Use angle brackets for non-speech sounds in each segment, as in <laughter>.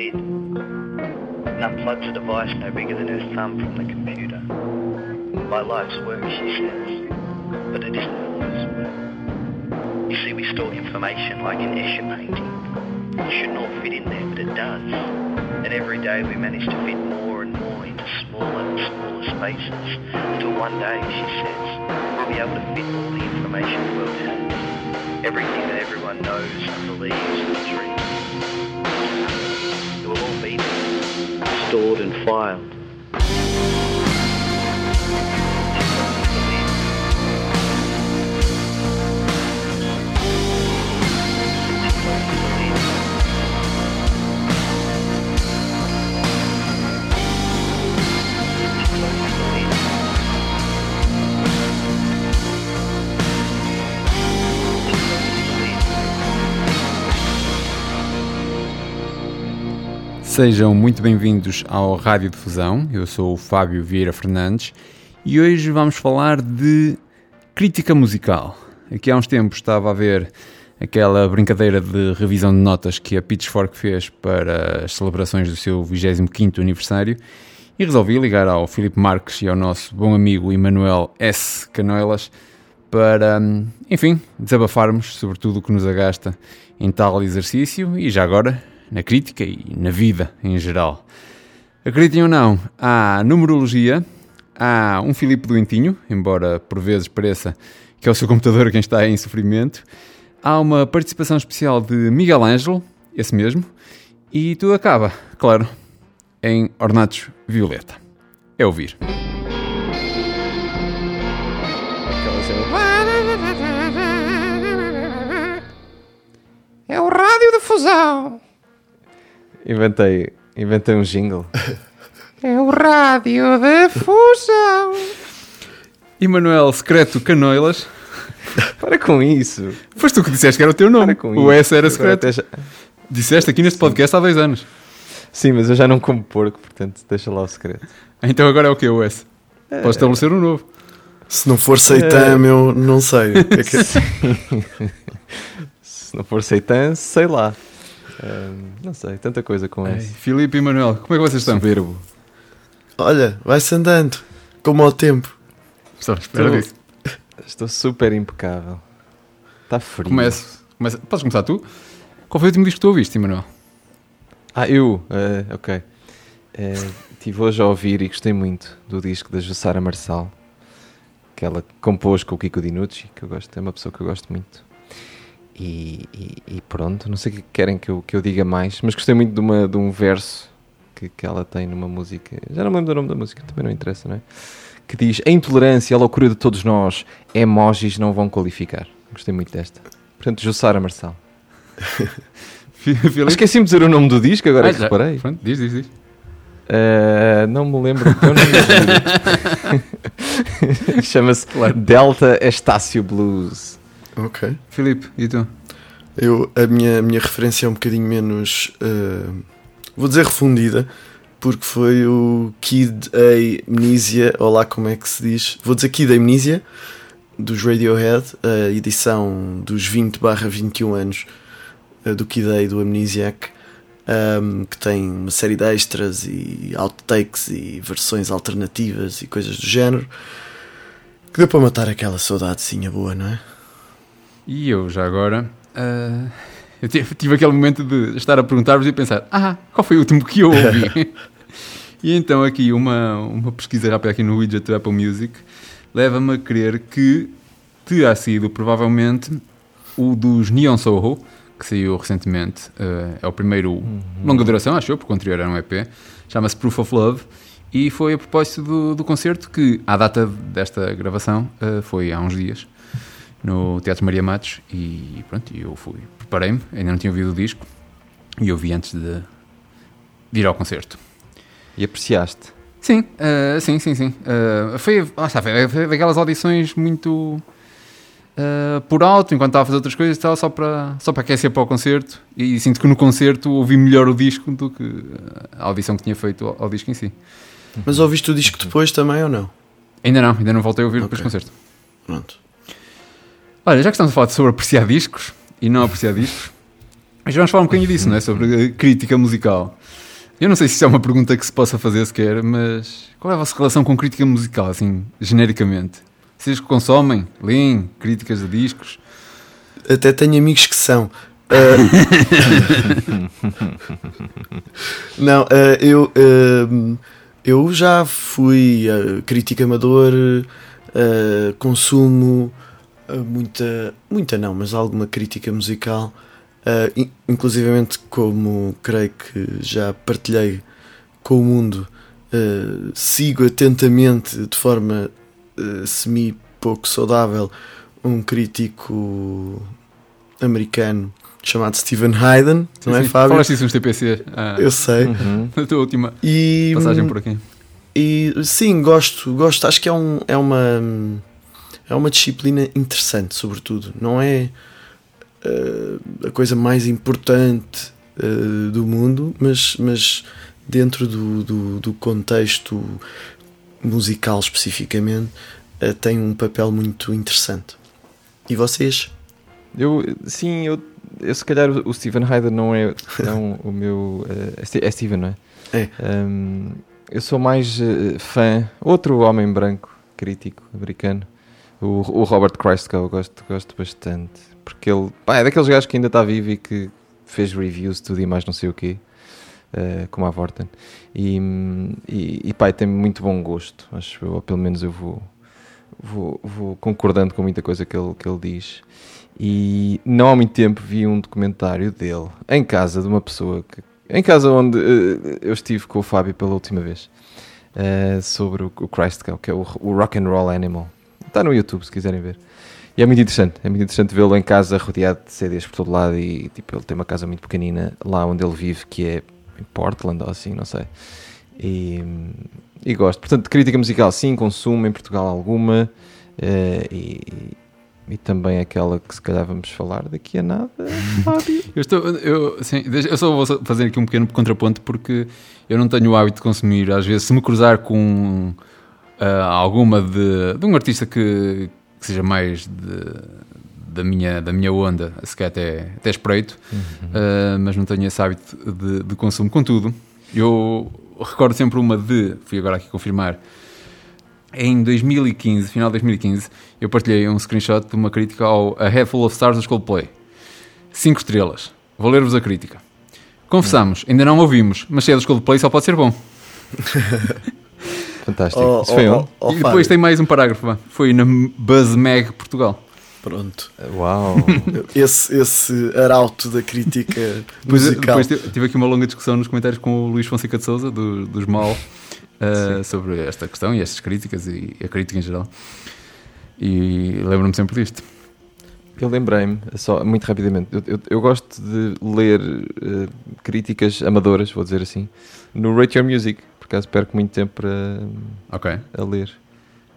lid and unplugs a device no bigger than her thumb from the computer. My life's work, she says, but it isn't her life's work. You see, we store information like an Escher painting. It shouldn't all fit in there, but it does. And every day we manage to fit more and more into smaller and smaller spaces until one day, she says, we'll be able to fit all the information the world has. Everything that everyone knows and believes and dreams. Stored and filed. Sejam muito bem-vindos ao Rádio Difusão. Eu sou o Fábio Vieira Fernandes e hoje vamos falar de crítica musical. Aqui há uns tempos estava a ver aquela brincadeira de revisão de notas que a Pitchfork fez para as celebrações do seu 25º aniversário e resolvi ligar ao Filipe Marques e ao nosso bom amigo Emanuel S. Canoelas para, enfim, desabafarmos sobre tudo o que nos agasta em tal exercício e já agora na crítica e na vida em geral. Acreditem ou não, há numerologia, há um Filipe Doentinho, embora por vezes pareça que é o seu computador quem está em sofrimento, há uma participação especial de Miguel Ângelo, esse mesmo, e tudo acaba, claro, em Ornatos Violeta. É ouvir. É o rádio de fusão. Inventei, inventei um jingle. <laughs> É o rádio de fusão. Emanuel Secreto Canoilas. Para com isso. Foste tu que disseste que era o teu nome. O isso. S era secreto. Disseste aqui neste podcast há dois anos. Sim, mas eu já não como porco, portanto deixa lá o segredo. Então agora é o que o S? Podes estabelecer um novo. Se não for seitan, meu, não sei. O que é que é? <laughs> Se não for seitan, sei lá. Não sei, tanta coisa com Ei, isso. Filipe e Manuel, como é que vocês estão? Soberbo. Olha, vai-se andando. Como ao tempo. Só espera Estou-. Estou super impecável. Está frio. Comece. Comece. Podes começar tu? Qual foi o último disco que tu ouviste, Emanuel? Ah, eu? Eh, ok. Eh, Estive hoje a ouvir e gostei muito do disco da Jussara Marçal, que ela compôs com o Kiko Dinucci, que eu gosto, é uma pessoa que eu gosto muito. E, e- e pronto, não sei o que querem que eu, que eu diga mais, mas gostei muito de, uma, de um verso que, que ela tem numa música, já não me lembro do nome da música, também não interessa, não é? Que diz: A intolerância a loucura de todos nós, emojis não vão qualificar. Gostei muito desta. Portanto, Jussara Marçal. <laughs> Filipe? Esqueci-me de dizer o nome do disco, agora Ah, é que já. reparei. Pronto, diz, diz, diz. Uh, não me lembro. <laughs> <laughs> Chama-se. Delta Estácio Blues. Ok. Filipe, e tu? Eu, a, minha, a minha referência é um bocadinho menos. eh, vou dizer refundida, porque foi o Kid Amnesia, ou lá como é que se diz. Vou dizer Kid Amnesia, dos Radiohead, a edição dos 20/21 anos eh, do Kid A do Amnesiac, ehm, que tem uma série de extras e outtakes e versões alternativas e coisas do género. Que deu para matar aquela saudadezinha boa, não é? E eu, já agora, ah, eu tive, tive aquele momento de estar a perguntar-vos e pensar, ah, qual foi o último que eu ouvi? <laughs> e então aqui uma, uma pesquisa rápida aqui no widget da Apple Music leva-me a crer que terá sido provavelmente o dos Neon Soho, que saiu recentemente, ah, é o primeiro longa duração, acho eu, porque o anterior era um EP, chama-se Proof of Love, e foi a propósito do, do concerto que, à data desta gravação, ah, foi há uns dias, no Teatro Maria Matos e pronto, eu fui, preparei-me, ainda não tinha ouvido o disco e ouvi antes de, de ir ao concerto. E apreciaste. Sim, ah, sim, sim, sim. Ah, foi, lá está, foi, foi daquelas audições muito ah, por alto, enquanto estava a fazer outras coisas e tal, só para, só para aquecer para o concerto. E sinto que no concerto ouvi melhor o disco do que a audição que tinha feito ao, ao disco em si. Mas ouviste o disco depois também ou não? Ainda não, ainda não voltei a ouvir depois do concerto. Pronto. Olha, já que estamos a falar sobre apreciar discos e não apreciar discos, Mas vamos falar um bocadinho disso, não é? Sobre a crítica musical. Eu não sei se isso é uma pergunta que se possa fazer sequer, mas qual é a vossa relação com crítica musical, assim, genericamente? Vocês que consomem, leem críticas de discos? Até tenho amigos que são. Uh, <laughs> não, uh, eu, uh, eu já fui crítico amador, consumo muita, muita não, mas alguma crítica musical. Uh, inclusivamente, como creio que já partilhei com o mundo, uh, sigo atentamente, de forma uh, semi-pouco saudável, um crítico americano chamado Stephen Hayden, sim, não é, sim. Fábio? Falaste isso nos TPC. Ah, Eu sei. Uhum. <laughs> Na tua última E, passagem por aqui. e sim, gosto, gosto. Acho que é, um, é uma é uma disciplina interessante, sobretudo. Não é uh, a coisa mais importante uh, do mundo, mas, mas dentro do, do, do contexto musical especificamente, uh, tem um papel muito interessante. E vocês? Eu, sim, eu, eu se calhar o Steven Hayden não é não, <laughs> o meu. Uh, é Steven, não é? É. Um, eu sou mais fã. Outro homem branco, crítico, americano. O, o Robert Christgau, gosto, gosto bastante. Porque ele pá, é daqueles gajos que ainda está vivo e que fez reviews tudo e mais não sei o quê. Uh, como a Vorten. E, e, e pá, tem muito bom gosto. Acho eu, pelo menos eu vou, vou, vou concordando com muita coisa que ele, que ele diz. E não há muito tempo vi um documentário dele em casa de uma pessoa que, em casa onde uh, eu estive com o Fábio pela última vez uh, sobre o, o Christgau, que é o, o Rock and Roll Animal. Está no YouTube se quiserem ver. E é muito interessante, é muito interessante vê-lo em casa rodeado de CDs por todo lado e tipo, ele tem uma casa muito pequenina lá onde ele vive, que é em Portland ou assim, não sei. E, e gosto. Portanto, crítica musical, sim, consumo em Portugal alguma. Uh, e, e também aquela que se calhar vamos falar daqui a nada, <laughs> Fábio. Eu, estou, eu, sim, eu só vou fazer aqui um pequeno contraponto porque eu não tenho o hábito de consumir. Às vezes, se me cruzar com uh, alguma de, de, um artista que, que seja mais de, da, minha, da minha onda, se calhar até, até espreito, uhum. uh, mas não tenho esse hábito de, de consumo. Contudo, eu recordo sempre uma de, fui agora aqui confirmar, em 2015, final de 2015, eu partilhei um screenshot de uma crítica ao A Head Full of Stars dos Coldplay. 5 estrelas. Vou ler-vos a crítica. Confessamos, ainda não ouvimos, mas se é dos Coldplay só pode ser bom. <laughs> Fantástico. Oh, Isso foi oh, um. oh, e depois tem mais um parágrafo. Foi na BuzzMag Portugal. Pronto. Uau. <laughs> esse, esse arauto da crítica <laughs> Depois, musical. depois tive aqui uma longa discussão nos comentários com o Luís Fonseca de Souza, do, dos MAL, uh, sobre esta questão e estas críticas e a crítica em geral. E lembro-me sempre disto. Eu lembrei-me, só muito rapidamente, eu, eu, eu gosto de ler uh, críticas amadoras, vou dizer assim, no Rate Your Music, acaso perco muito tempo para, Ok. a ler.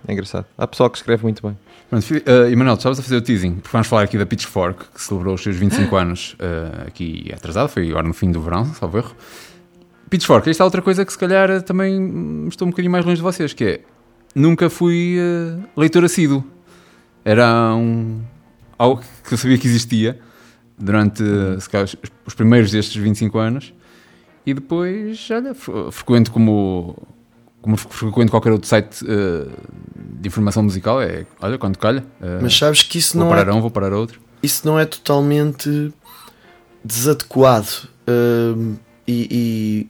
É engraçado. Há pessoal que escreve muito bem. Pronto, uh, Emanuel, estavas a fazer o teasing, porque vamos falar aqui da Pitchfork, que celebrou os seus 25 <laughs> anos uh, aqui atrasado, foi agora no fim do verão, salvo erro. Pitchfork, esta é outra coisa que se calhar também estou um bocadinho mais longe de vocês, que é, nunca fui uh, leitor assíduo. Era um, algo que eu sabia que existia durante calhar, os- os primeiros destes 25 anos e depois, olha, fre- frequento como, como frequento qualquer outro site uh, de informação musical, é, olha, quando calha, uh, Mas sabes que isso não, parar é, um, vou parar outro. isso não é totalmente desadequado hum, e, e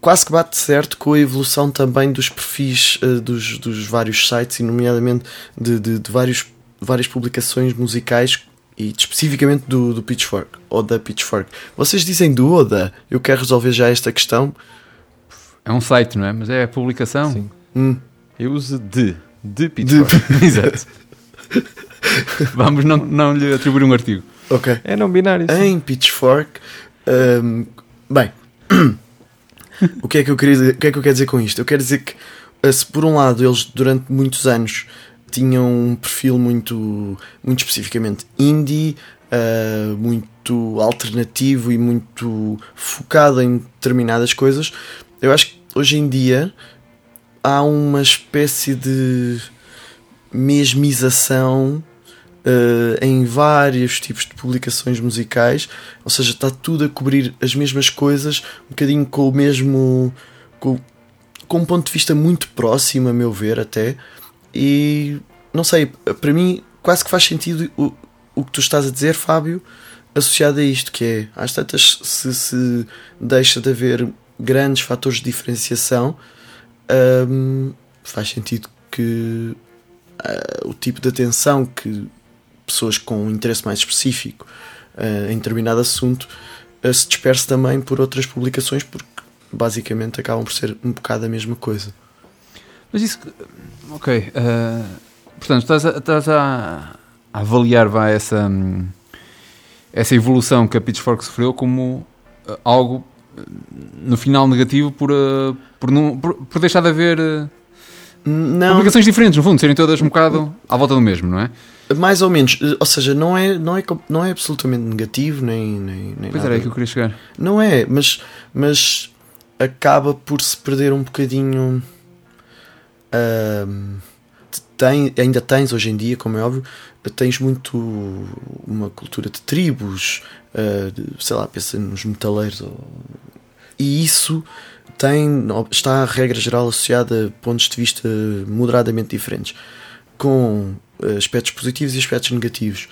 quase que bate certo com a evolução também dos perfis uh, dos, dos vários sites e nomeadamente de, de, de vários, várias publicações musicais e especificamente do, do Pitchfork ou da Pitchfork. Vocês dizem do ou da? Eu quero resolver já esta questão. É um site, não é? Mas é a publicação. Sim. Hum, Eu uso de, de Pitchfork. <laughs> Exato. <laughs> Vamos não, não lhe atribuir um artigo. ok. É não binário. sim. em Pitchfork. hum, bem, <coughs> o que, é que eu queria dizer, o que é que eu quero dizer com isto? Eu quero dizer que, eh, se por um lado eles durante muitos anos tinham um perfil muito, muito especificamente indie, eh, muito alternativo e muito focado em determinadas coisas, eu acho que hoje em dia há uma espécie de mesmização eh, em vários tipos de publicações musicais, ou seja, está tudo a cobrir as mesmas coisas, um bocadinho com o mesmo. com, com um ponto de vista muito próximo, a meu ver, até. E não sei, para mim quase que faz sentido o, o que tu estás a dizer, Fábio, associado a isto, que é às tantas se, se deixa de haver grandes fatores de diferenciação, hum, faz sentido que uh, o tipo de atenção que pessoas com um interesse mais específico uh, em determinado assunto uh, se disperse também por outras publicações, porque basicamente acabam por ser um bocado a mesma coisa. Mas isso. Ok. Uh, portanto, estás, a, estás a, a avaliar vai, essa, hum, essa evolução que a Pitchfork sofreu como uh, algo uh, no final negativo por, por, não, por, por deixar de haver Não, publicações diferentes, no fundo, serem todas um bocado à volta do mesmo, não é? mais ou menos, ou seja, não é, não é, não é absolutamente negativo, nem, nem, nem Pois nada. era aí que eu queria chegar. Não é, mas, mas acaba por se perder um bocadinho. Tem, ainda tens hoje em dia, como é óbvio, tens muito uma cultura de tribos, ah, de, sei lá, pensa nos metaleiros. ou- e isso tem, está, a regra geral, associada a pontos de vista moderadamente diferentes, com ah, aspectos positivos e aspectos negativos.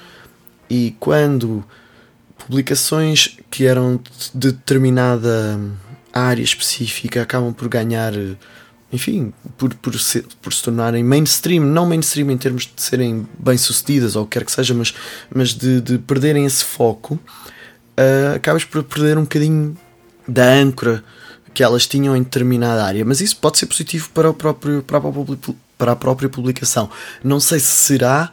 E quando publicações que eram de determinada área específica acabam por ganhar, enfim, por, por, se, por se tornarem mainstream, não mainstream em termos de serem bem-sucedidas ou o que quer que seja, mas, mas de, de perderem esse foco, ah, acabas por perder um bocadinho da âncora que elas tinham em determinada área. Mas isso pode ser positivo para, o próprio, para, a, própria, para a própria publicação. Não sei se será.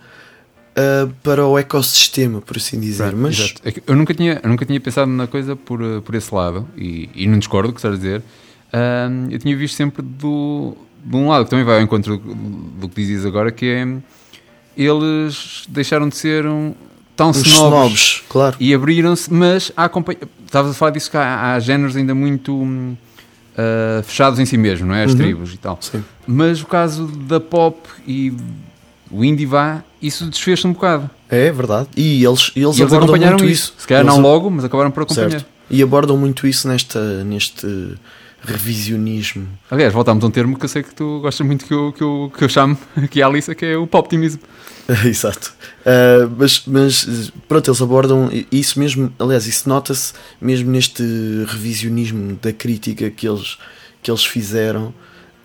ah, para o ecossistema, por assim dizer, mas Exato. É Eu nunca tinha, eu nunca tinha pensado na coisa por, uh, por esse lado, e, e não discordo do que estás a dizer. Ahm, eu tinha visto sempre do, de um lado, que também vai ao encontro do, do que dizias agora, que é eles deixaram de ser um, tão snobs, snobs, claro. e abriram-se, mas há estavas a falar disso que há, há géneros ainda muito ah, fechados em si mesmo, não é? As Uhum. tribos e tal. Sim. Mas o caso da pop e o indie vá, isso desfez-se um bocado. É verdade. E eles, eles, E eles acompanharam muito isso. isso. Se calhar Eles- não logo, mas acabaram por acompanhar. Certo. E abordam muito isso nesta, neste revisionismo. Aliás, voltámos a um termo que eu sei que tu gostas muito que eu, que eu, que eu chamo aqui à Alissa, que é o poptimismo. <laughs> Exato. Ah, mas, mas pronto, eles abordam isso mesmo. Aliás, isso nota-se mesmo neste revisionismo da crítica que eles, que eles fizeram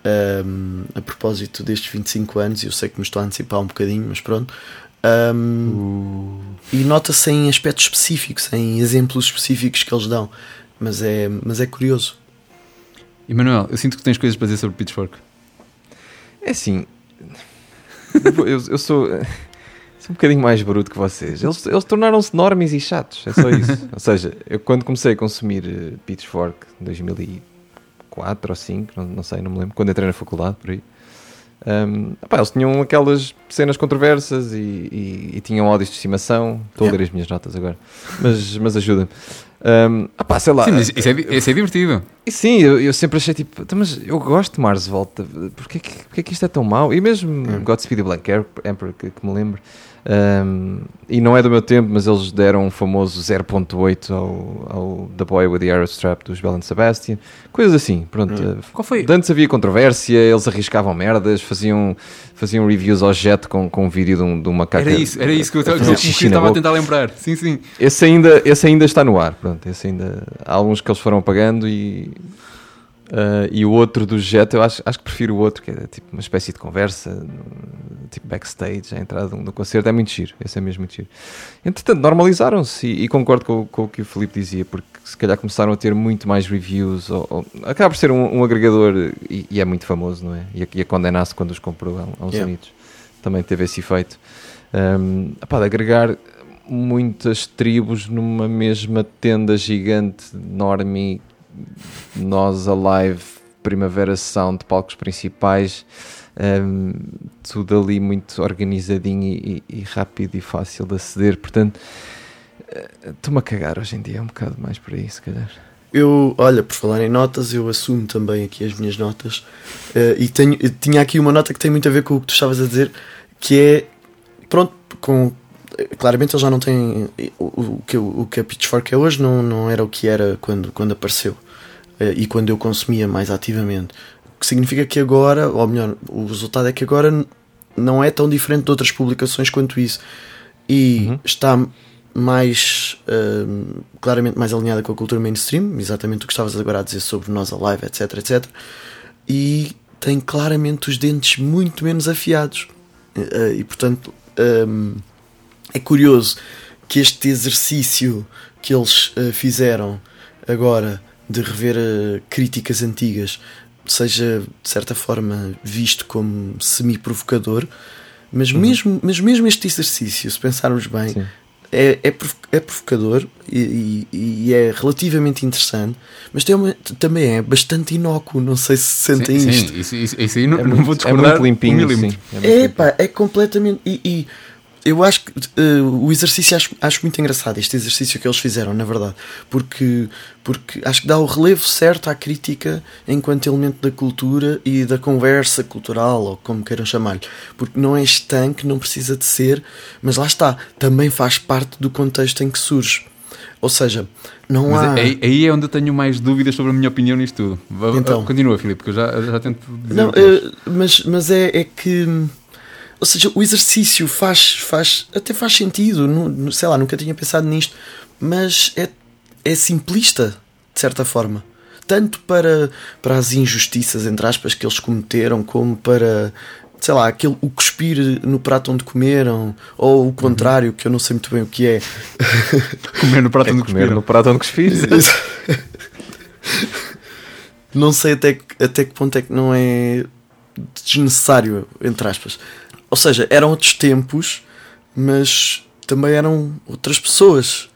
ahm, a propósito destes 25 anos. Eu sei que me estou a antecipar um bocadinho, mas pronto. Ahm, E nota-se em aspectos específicos, em exemplos específicos que eles dão. Mas é, mas é curioso. Emanuel, eu sinto que tens coisas para dizer sobre Pitchfork. É assim, eu, eu- sou, sou um bocadinho mais bruto que vocês. Eles, eles tornaram-se normes e chatos, é só isso. <laughs> ou seja, eu quando comecei a consumir eh, Pitchfork em 2004 ou 2005, não, não sei, não me lembro, quando entrei na faculdade, por aí. Um, epá, eles tinham aquelas cenas controversas e, e- e tinham ódios de estimação. Estou a ler as minhas notas agora, mas, mas ajuda-me. Um, epá, sei lá. Sim, mas isso é, isso é divertido. E sim, eu, eu sempre achei tipo, "Então, mas eu gosto de Mars Volta, porquê que, porquê que isto é tão mau? E mesmo Hum. Godspeed the Black Emperor, que, que me lembro, um, e não é do meu tempo, mas eles deram um famoso 0.8 ao, ao The Boy with the Arrow Strap dos Bell and Sebastian, coisas assim, pronto. Hum. uh, Qual foi? Antes havia controvérsia, eles arriscavam merdas, faziam, faziam reviews ao jet com, com um vídeo de, um, de uma caca. Era isso, era isso que eu estava a tentar lembrar. Sim, sim. Esse ainda, esse ainda está no ar, pronto. Esse ainda, há alguns que eles foram apagando e, ah, e o outro do Jet, eu acho, acho que prefiro o outro, que é tipo uma espécie de conversa, tipo backstage, a entrada do concerto, é muito giro, esse é mesmo muito giro. Entretanto, normalizaram-se e, e concordo com, com o que o Filipe dizia, porque se calhar começaram a ter muito mais reviews, ou, ou- acaba por ser um, um agregador e, e é muito famoso, não é? E a, e a Condé-Nast, quando os comprou há, uns Yeah. anitos, também teve esse efeito. Um, de agregar muitas tribos numa mesma tenda gigante, enorme, nós alive, Primavera Sound, palcos principais, um, tudo ali muito organizadinho e, e- rápido e fácil de aceder. Portanto, eh, estou-me a cagar hoje em dia, é um bocado mais por aí, se calhar. Eu, olha, por falar em notas, eu assumo também aqui as minhas notas. Eh, e tenho, tinha aqui uma nota que tem muito a ver com o que tu estavas a dizer, que é, pronto, com claramente eles já não têm. O, o, que, o que a Pitchfork é hoje não, não era o que era quando, quando apareceu eh, e quando eu consumia mais ativamente. O que significa que agora, ou melhor, o resultado é que agora não é tão diferente de outras publicações quanto isso. E Uhum. está mais hum, claramente mais alinhada com a cultura mainstream, exatamente o que estavas agora a dizer sobre nós alive, etc, etc. E tem claramente os dentes muito menos afiados. Eh, E portanto hum, é curioso que este exercício que eles eh, fizeram agora de rever eh, críticas antigas seja de certa forma visto como semi-provocador, mas, mesmo, mas mesmo este exercício, se pensarmos bem, é, é, é provocador e, e- e é relativamente interessante, mas tem uma- também é bastante inócuo. Não sei se sentem sim, isto. sim, isso, isso, isso aí não, É não muito, vou é discordar muito limpinho, um sim. É muito É pá, é completamente. E eu acho que eh, o exercício acho, acho muito engraçado, este exercício que eles fizeram, na verdade, porque, porque acho que dá o relevo certo à crítica enquanto elemento da cultura e da conversa cultural, ou como queiram chamar-lhe, porque não é estanque, não precisa de ser, mas lá está, também faz parte do contexto em que surge. Ou seja, não Mas há. aí, aí é onde eu tenho mais dúvidas sobre a minha opinião nisto tudo. Então. Continua, Filipe, que eu já, já tento dizer. Não, eh, mas, mas é, é que. Ou seja, o exercício faz, faz até faz sentido, nu- sei lá, nunca tinha pensado nisto, mas é, é simplista, de certa forma. Tanto para, para as injustiças, entre aspas, que eles cometeram, como para, sei lá, aquele, o cuspir no prato onde comeram, ou o contrário, que eu não sei muito bem o que é. <laughs> comer no prato É onde comer no prato onde cuspires. <laughs> não sei até até que ponto é que não é desnecessário, entre aspas. Ou seja, eram outros tempos, mas também eram outras pessoas.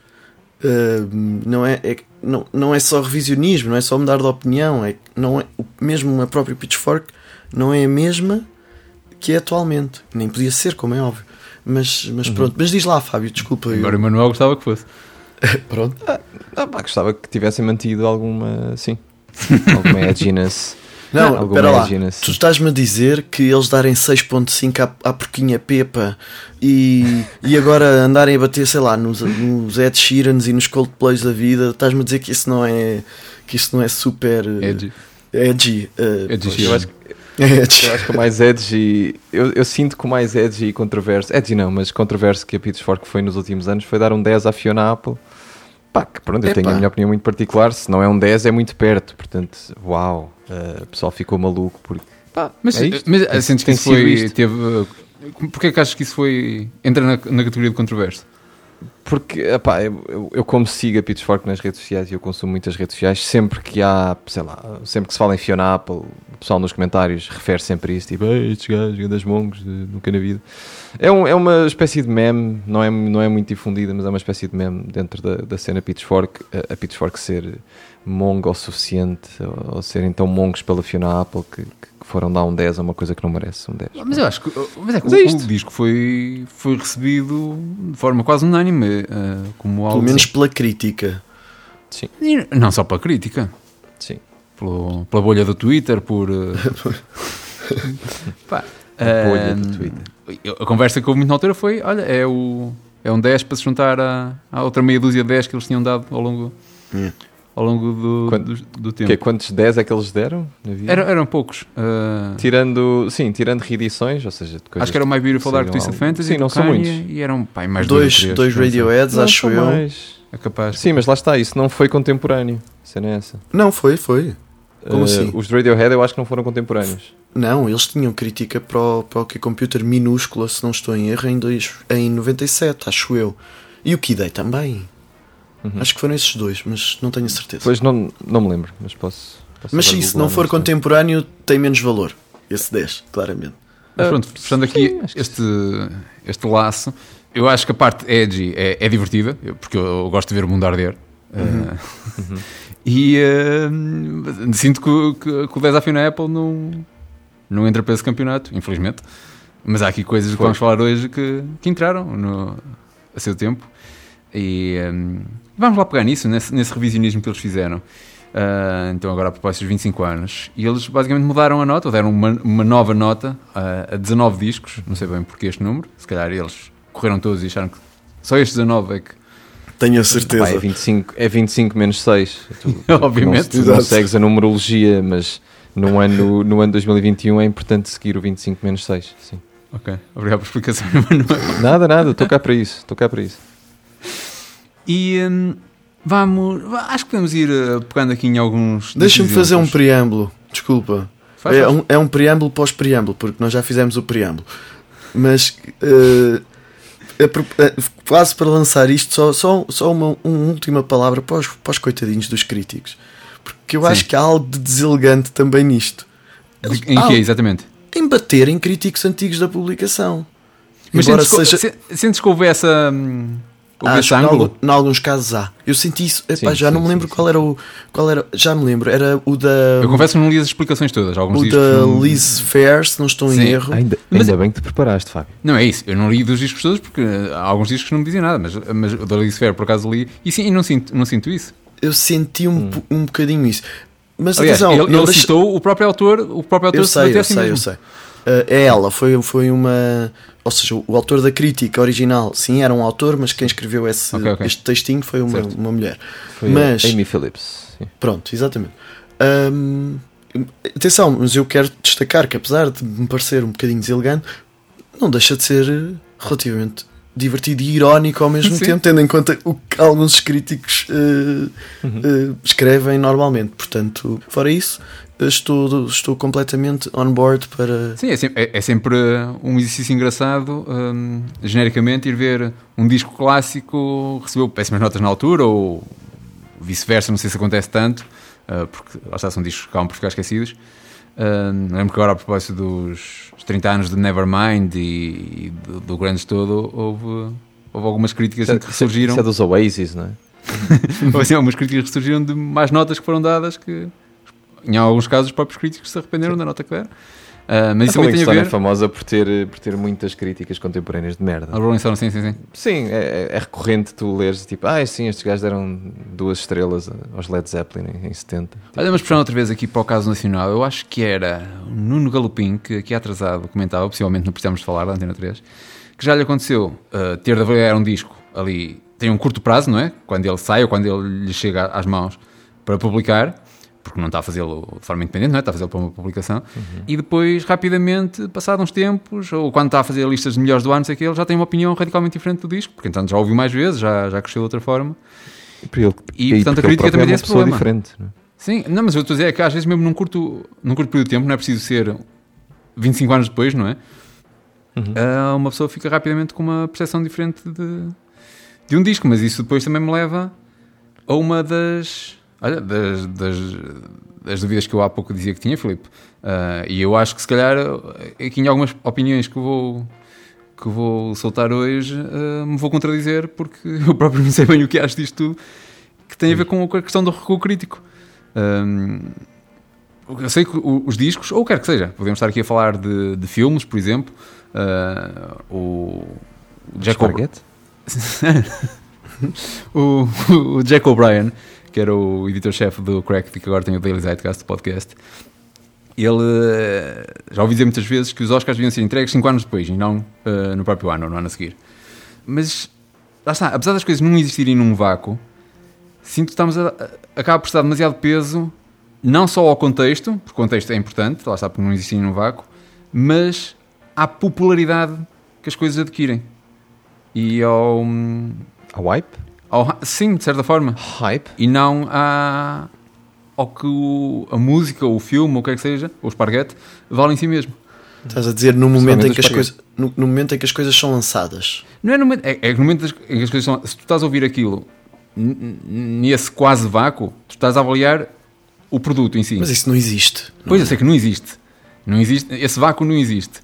Uh, não, é, é- não, não é só revisionismo, não é só mudar de opinião, é, não é, o, mesmo a própria Pitchfork não é a mesma que é atualmente. Nem podia ser, como é óbvio. Mas, mas pronto, mas diz lá, Fábio, desculpa. eu- Agora o Manuel gostava que fosse. <laughs> Pronto. Ah, pá, gostava que tivessem mantido alguma, sim, <laughs> alguma edginess. Não, espera lá. Tu estás-me a dizer que eles darem 6.5 à, à porquinha Pepa e, e agora andarem a bater, sei lá, nos, nos Ed Sheerans e nos Coldplays da vida, estás-me a dizer que isso não é que isso não é super eh, Edgy. edgy, eh, Edgy. Eu acho, que- <laughs> É edgy. eu acho que o mais edgy, eu, eu sinto que o mais edgy e controverso, edgy não, mas controverso que a Pitchfork foi nos últimos anos foi dar um 10 à Fiona Apple. Pá, que pronto, eu tenho a minha opinião muito particular, se não é um 10 é muito perto, portanto, uau, eh, o pessoal ficou maluco porque pá, Mas, é mas Tem- sentes que isso foi. isto. Teve, uh, Porquê que achas que isso foi. entra na, na categoria de controverso? Porque, epá, eu, eu, como sigo a Pitchfork nas redes sociais e eu consumo muitas redes sociais, sempre que há, sei lá, sempre que se fala em Fiona Apple, o pessoal nos comentários refere sempre isso, tipo, "Ei, estes gajos, grandes mongos, de- nunca na vida. É, um, é uma espécie de meme, não é, não é muito difundida, mas é uma espécie de meme dentro da, da cena Pitchfork, a, a Pitchfork ser mongo o suficiente, ou, ou serem tão mongos pela Fiona Apple que foram dar um 10 a uma coisa que não merece um 10. Mas eu acho que, mas é que Mas o, é o disco foi, foi recebido de forma quase unânime uh, como algo. Pelo menos pela crítica. Sim, E Não só para a crítica, sim. pelo- pela bolha do Twitter, por. uh, <laughs> pá, A bolha do um, Twitter. A conversa que houve muito na altura foi: olha, é, o, é um 10 para se juntar à, à outra meia dúzia de 10 que eles tinham dado ao longo, Hum. Ao longo do, Quanto- do, do tempo. Que quantos 10 é que eles deram? Era- eram poucos. uh, Tirando, sim, tirando reedições, ou seja, acho que era o My Beautiful Dark Twisted algo- Fantasy. Sim, não são muitos. E eram pá, mais Dois, dois. Radioheads, acho eu. mais. É capaz. Sim, mas lá está, isso não foi contemporâneo. Cena é essa. Não, foi, foi. Como Eh, assim? Os Radiohead eu acho que não foram contemporâneos. Não, eles tinham crítica para o, para o que computer minúscula, se não estou em erro, em, dois, em 97, acho eu. E o Kid Day também. Uhum. Acho que foram esses dois, mas não tenho certeza. Pois não, não me lembro, mas posso. posso mas se googlar, não for contemporâneo, tem menos valor. Esse 10, claramente. Mas Ah, pronto, fechando aqui sim, que este, este laço, eu acho que a parte edgy é, é divertida, porque eu, eu gosto de ver o mundo arder. Uh, Uhum. <laughs> e uh, sinto que, o- que, que o 10 à na Apple não, não entra para esse campeonato, infelizmente. Mas há aqui coisas que Foi. vamos falar hoje que, que entraram no, a seu tempo. E um, vamos lá pegar nisso, nesse, nesse revisionismo que eles fizeram. Uh, então, agora a propósito dos 25 anos. E eles basicamente mudaram a nota, ou deram uma, uma nova nota uh, a 19 discos. Não sei bem porque este número. Se calhar eles correram todos e acharam que Só estes 19 é que. Tenho a certeza. Pá, é, 25, é 25 menos 6. Tu, <laughs> Obviamente. Tu não, tu não segues a numerologia, mas no ano, no ano 2021 é importante seguir o 25 menos 6. Sim. Ok, obrigado por explicação, <laughs> Manuel. Nada, nada, estou cá para isso. Estou cá para isso. E hum, vamos. Acho que podemos ir uh, pegando aqui em alguns. Deixa-me fazer um preâmbulo. Desculpa. Faz, É faz. um, é um preâmbulo pós-preâmbulo, porque nós já fizemos o preâmbulo. Mas é é, quase para lançar isto, só, só, só uma, uma última palavra para os, para os coitadinhos dos críticos. Porque eu Sim. acho que há algo de deselegante também nisto. De- Em que exatamente? Em bater em críticos antigos da publicação. Mas Embora sentes, seja. se- sentes que houve essa. hum, Houve Acho em alguns casos há. Eu senti isso. Epá, Sim, já sim, não me lembro sim. qual era o. Qual era, já me lembro. Era o da. Eu confesso que não li as explicações todas. Alguns o da não- Liz Fair, se não estou Sim. em erro. Ainda, Mas- ainda bem que te preparaste, Fábio. Não é isso, eu não li dos discos todos porque uh, há alguns discos que não me dizem nada, mas, mas o da Liz Fair por acaso li e sim, e não sinto, não sinto isso. Eu senti um, po- um bocadinho isso. Mas Hum. Aliás, atenção, ele, ele deixa- citou o próprio autor, o próprio autor eu se sei, eu a si sei, eu mesmo. sei. Uh, é ela, foi, foi uma. Ou seja, o autor da crítica original, sim, era um autor, mas quem escreveu esse, Ok, ok. este textinho foi uma, Certo. uma mulher. Foi Mas- Amy Phillips. Sim. Pronto, exatamente. Hum, atenção, mas eu quero destacar que apesar de me parecer um bocadinho deselegante, não deixa de ser eh, relativamente divertido e irónico ao mesmo Sim. tempo, tendo em conta o que alguns críticos eh, Uhum. eh, escrevem normalmente. Portanto, fora isso, eh, estou, estou completamente on board para. Sim, é sempre, é- é sempre, uh, um exercício engraçado, um, genericamente, ir ver um disco clássico, recebeu péssimas notas na altura, ou vice-versa, não sei se acontece tanto, uh, porque lá está, são discos que acabam por ficar esquecidos. Um, lembro que agora, a propósito dos 30 anos de Nevermind e, e do, do Grandes Todo, houve, houve algumas críticas assim, que é- surgiram. Isso é dos Oasis, não é? <laughs> Houve assim, algumas críticas que surgiram de mais notas que foram dadas que, em alguns casos, os próprios críticos se arrependeram da nota que deram. Ah, mas isso a também Rolling tem a Stone é ver. famosa por ter, por ter muitas críticas contemporâneas de merda. A Rolling Stone, sim, sim, sim. Sim, é, é recorrente tu leres tipo, ah, sim, estes gajos deram duas estrelas aos Led Zeppelin em, em 70. Olha, mas puxando outra vez aqui para o caso nacional, eu acho que era o Nuno Galopim, que aqui atrasado comentava, possivelmente não precisamos de falar da Antena 3, que já lhe aconteceu ah, ter de avaliar um disco ali, tem um curto prazo, não é? Quando ele sai ou quando ele lhe chega às mãos para publicar, porque não está a fazê-lo de forma independente, não é? Está a fazê-lo para uma publicação, e depois, rapidamente, passado uns tempos, ou quando está a fazer listas de melhores do ano, sei que, ele já tem uma opinião radicalmente diferente do disco, porque então já ouviu mais vezes, já, já cresceu de outra forma. E, ele- E, aí, portanto, a crítica também é tem esse problema. diferente. não é? Sim, não, mas eu estou a dizer é que às vezes mesmo num curto, num curto período de tempo, não é preciso ser 25 anos depois, não é? Uhum. Ah, uma pessoa fica rapidamente com uma percepção diferente de, de um disco, mas isso depois também me leva a uma das, olha, das, das, das dúvidas que eu há pouco dizia que tinha, Filipe. Ah, e eu acho que se calhar aqui em algumas opiniões que vou que vou soltar hoje ah, me vou contradizer porque <laughs> eu próprio não sei bem o que acho disto tudo que tem a ver com a questão do recuo crítico. Hum, eu sei que o- os discos, ou quer que seja, podemos estar aqui a falar de, de filmes, por exemplo, ah, o Jack O'Brien, <laughs> o, o Jack O'Brien, que era o editor-chefe do Cracked, que agora tem o Daily Zeitgeist podcast, ele eh, já ouvi dizer muitas vezes que os Oscars deviam ser entregues 5 anos depois e não eh, no próprio ano no ano a seguir. Mas, lá está, apesar das coisas não existirem num vácuo, sinto que estamos a, a, acaba por estar demasiado peso, não só ao contexto, porque o contexto é importante, lá está, porque não existirem num vácuo, mas à popularidade que as coisas adquirem. E ao, A wipe? Ao sim, de certa forma Hype? e não a, ao que o- a música, ou o filme, ou o que é que seja, ou o esparguete, vale em si mesmo. Estás a dizer no momento, em que as os coisas, no, no momento em que as coisas são lançadas. Não é no momento, é, é no momento em que as coisas são. Se tu estás a ouvir aquilo nesse quase vácuo, tu estás a avaliar o produto em si. Mas isso não existe. não Pois é? eu sei que não existe. Não existe. Esse vácuo não existe.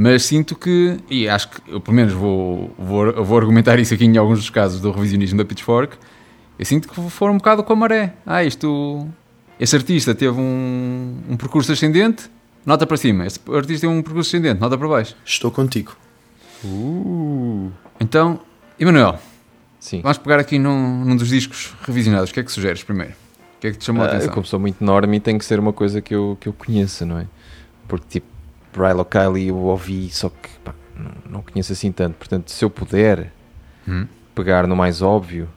Mas sinto que, e acho que eu pelo menos vou, vou, vou argumentar isso aqui em alguns dos casos do revisionismo da Pitchfork. Eu sinto que foram um bocado com a maré. Ah, isto. Este artista teve um, um percurso ascendente, nota para cima. Este artista teve um percurso ascendente, nota para baixo. Estou contigo. Então, Emanuel, Sim. vamos pegar aqui num, num dos discos revisionados. O que é que sugeres primeiro? O que é que te chamou a Ah, eu, atenção? como sou muito enorme, tem que ser uma coisa que eu, que eu conheça, não é? Porque, tipo, Rilo Kiley eu ouvi, só que pá, não, conheço assim tanto. Portanto, se eu puder, Hum? pegar no mais óbvio,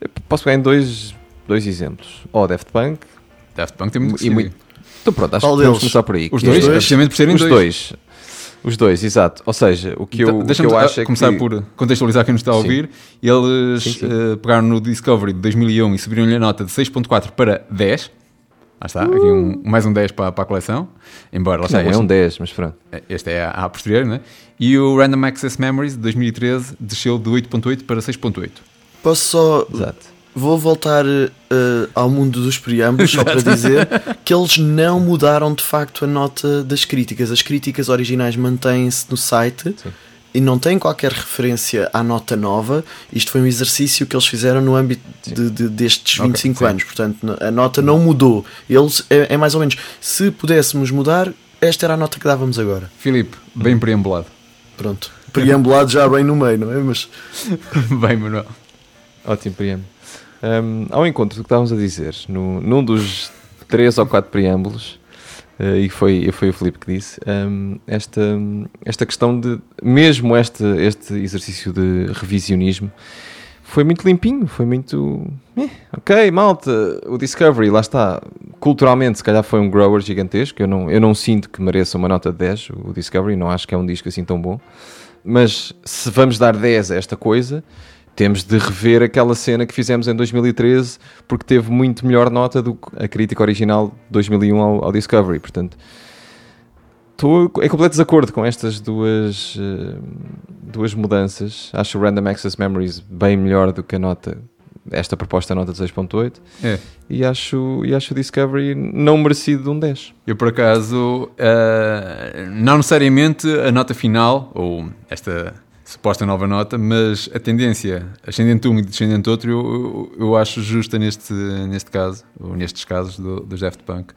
eu posso pegar em dois, dois exemplos. Ou Daft Punk, Daft Punk tem muito E muito- então pronto, acho Qual que deles? começar por aí. Os que dois, é- precisamente por serem os dois. dois. Os dois, exato. Ou seja, o que eu, Então, o que eu acho é começar que... por contextualizar quem nos está a Sim. ouvir. Eles Sim, sim. eh, pegaram no Discovery de 2001 e subiram-lhe a nota de 6.4 para 10. Lá está, aqui um, mais um 10 para, para a coleção. Embora, lá está, Não, é este, um 10, mas pronto. este é a, a posterior, né? E o Random Access Memories de 2013 desceu de 8.8 para 6.8. Posso só. Exato. Vou voltar eh, ao mundo dos preâmbulos só para dizer que eles não mudaram de facto a nota das críticas. As críticas originais mantêm-se no site Sim. E não têm qualquer referência à nota nova. Isto foi um exercício que eles fizeram no âmbito de, de- destes Ok, 25 sim. anos. Portanto, a nota não mudou. Eles é, é mais ou menos. Se pudéssemos mudar, esta era a nota que dávamos agora. Filipe, bem preambulado. Pronto. Preambulado já bem no meio, não é? Mas <laughs> bem, Manuel. Ótimo preâmbulo. Um, ao encontro do que estávamos a dizer, no, num dos três ou quatro preâmbulos, e foi, foi o Filipe que disse, um, esta, esta questão de, mesmo este, este exercício de revisionismo, foi muito limpinho, foi muito. eh, ok, malta, o Discovery, lá está. Culturalmente, se calhar foi um grower gigantesco. Eu não, eu não sinto que mereça uma nota de 10, o Discovery, não acho que é um disco assim tão bom. Mas se vamos dar 10 a esta coisa, temos de rever aquela cena que fizemos em 2013, porque teve muito melhor nota do que a crítica original de 2001 ao, ao Discovery. Portanto, estou em completo desacordo com estas duas, eh, duas mudanças. Acho o Random Access Memories bem melhor do que a nota, esta proposta nota de 6.8 É. e acho, e acho o Discovery não merecido de um 10. Eu, por acaso, eh, não necessariamente a nota final, ou esta suposta nova nota, mas a tendência ascendente um e descendente outro, eu, eu, eu acho justa neste, neste caso, ou nestes casos do, dos Daft Punk.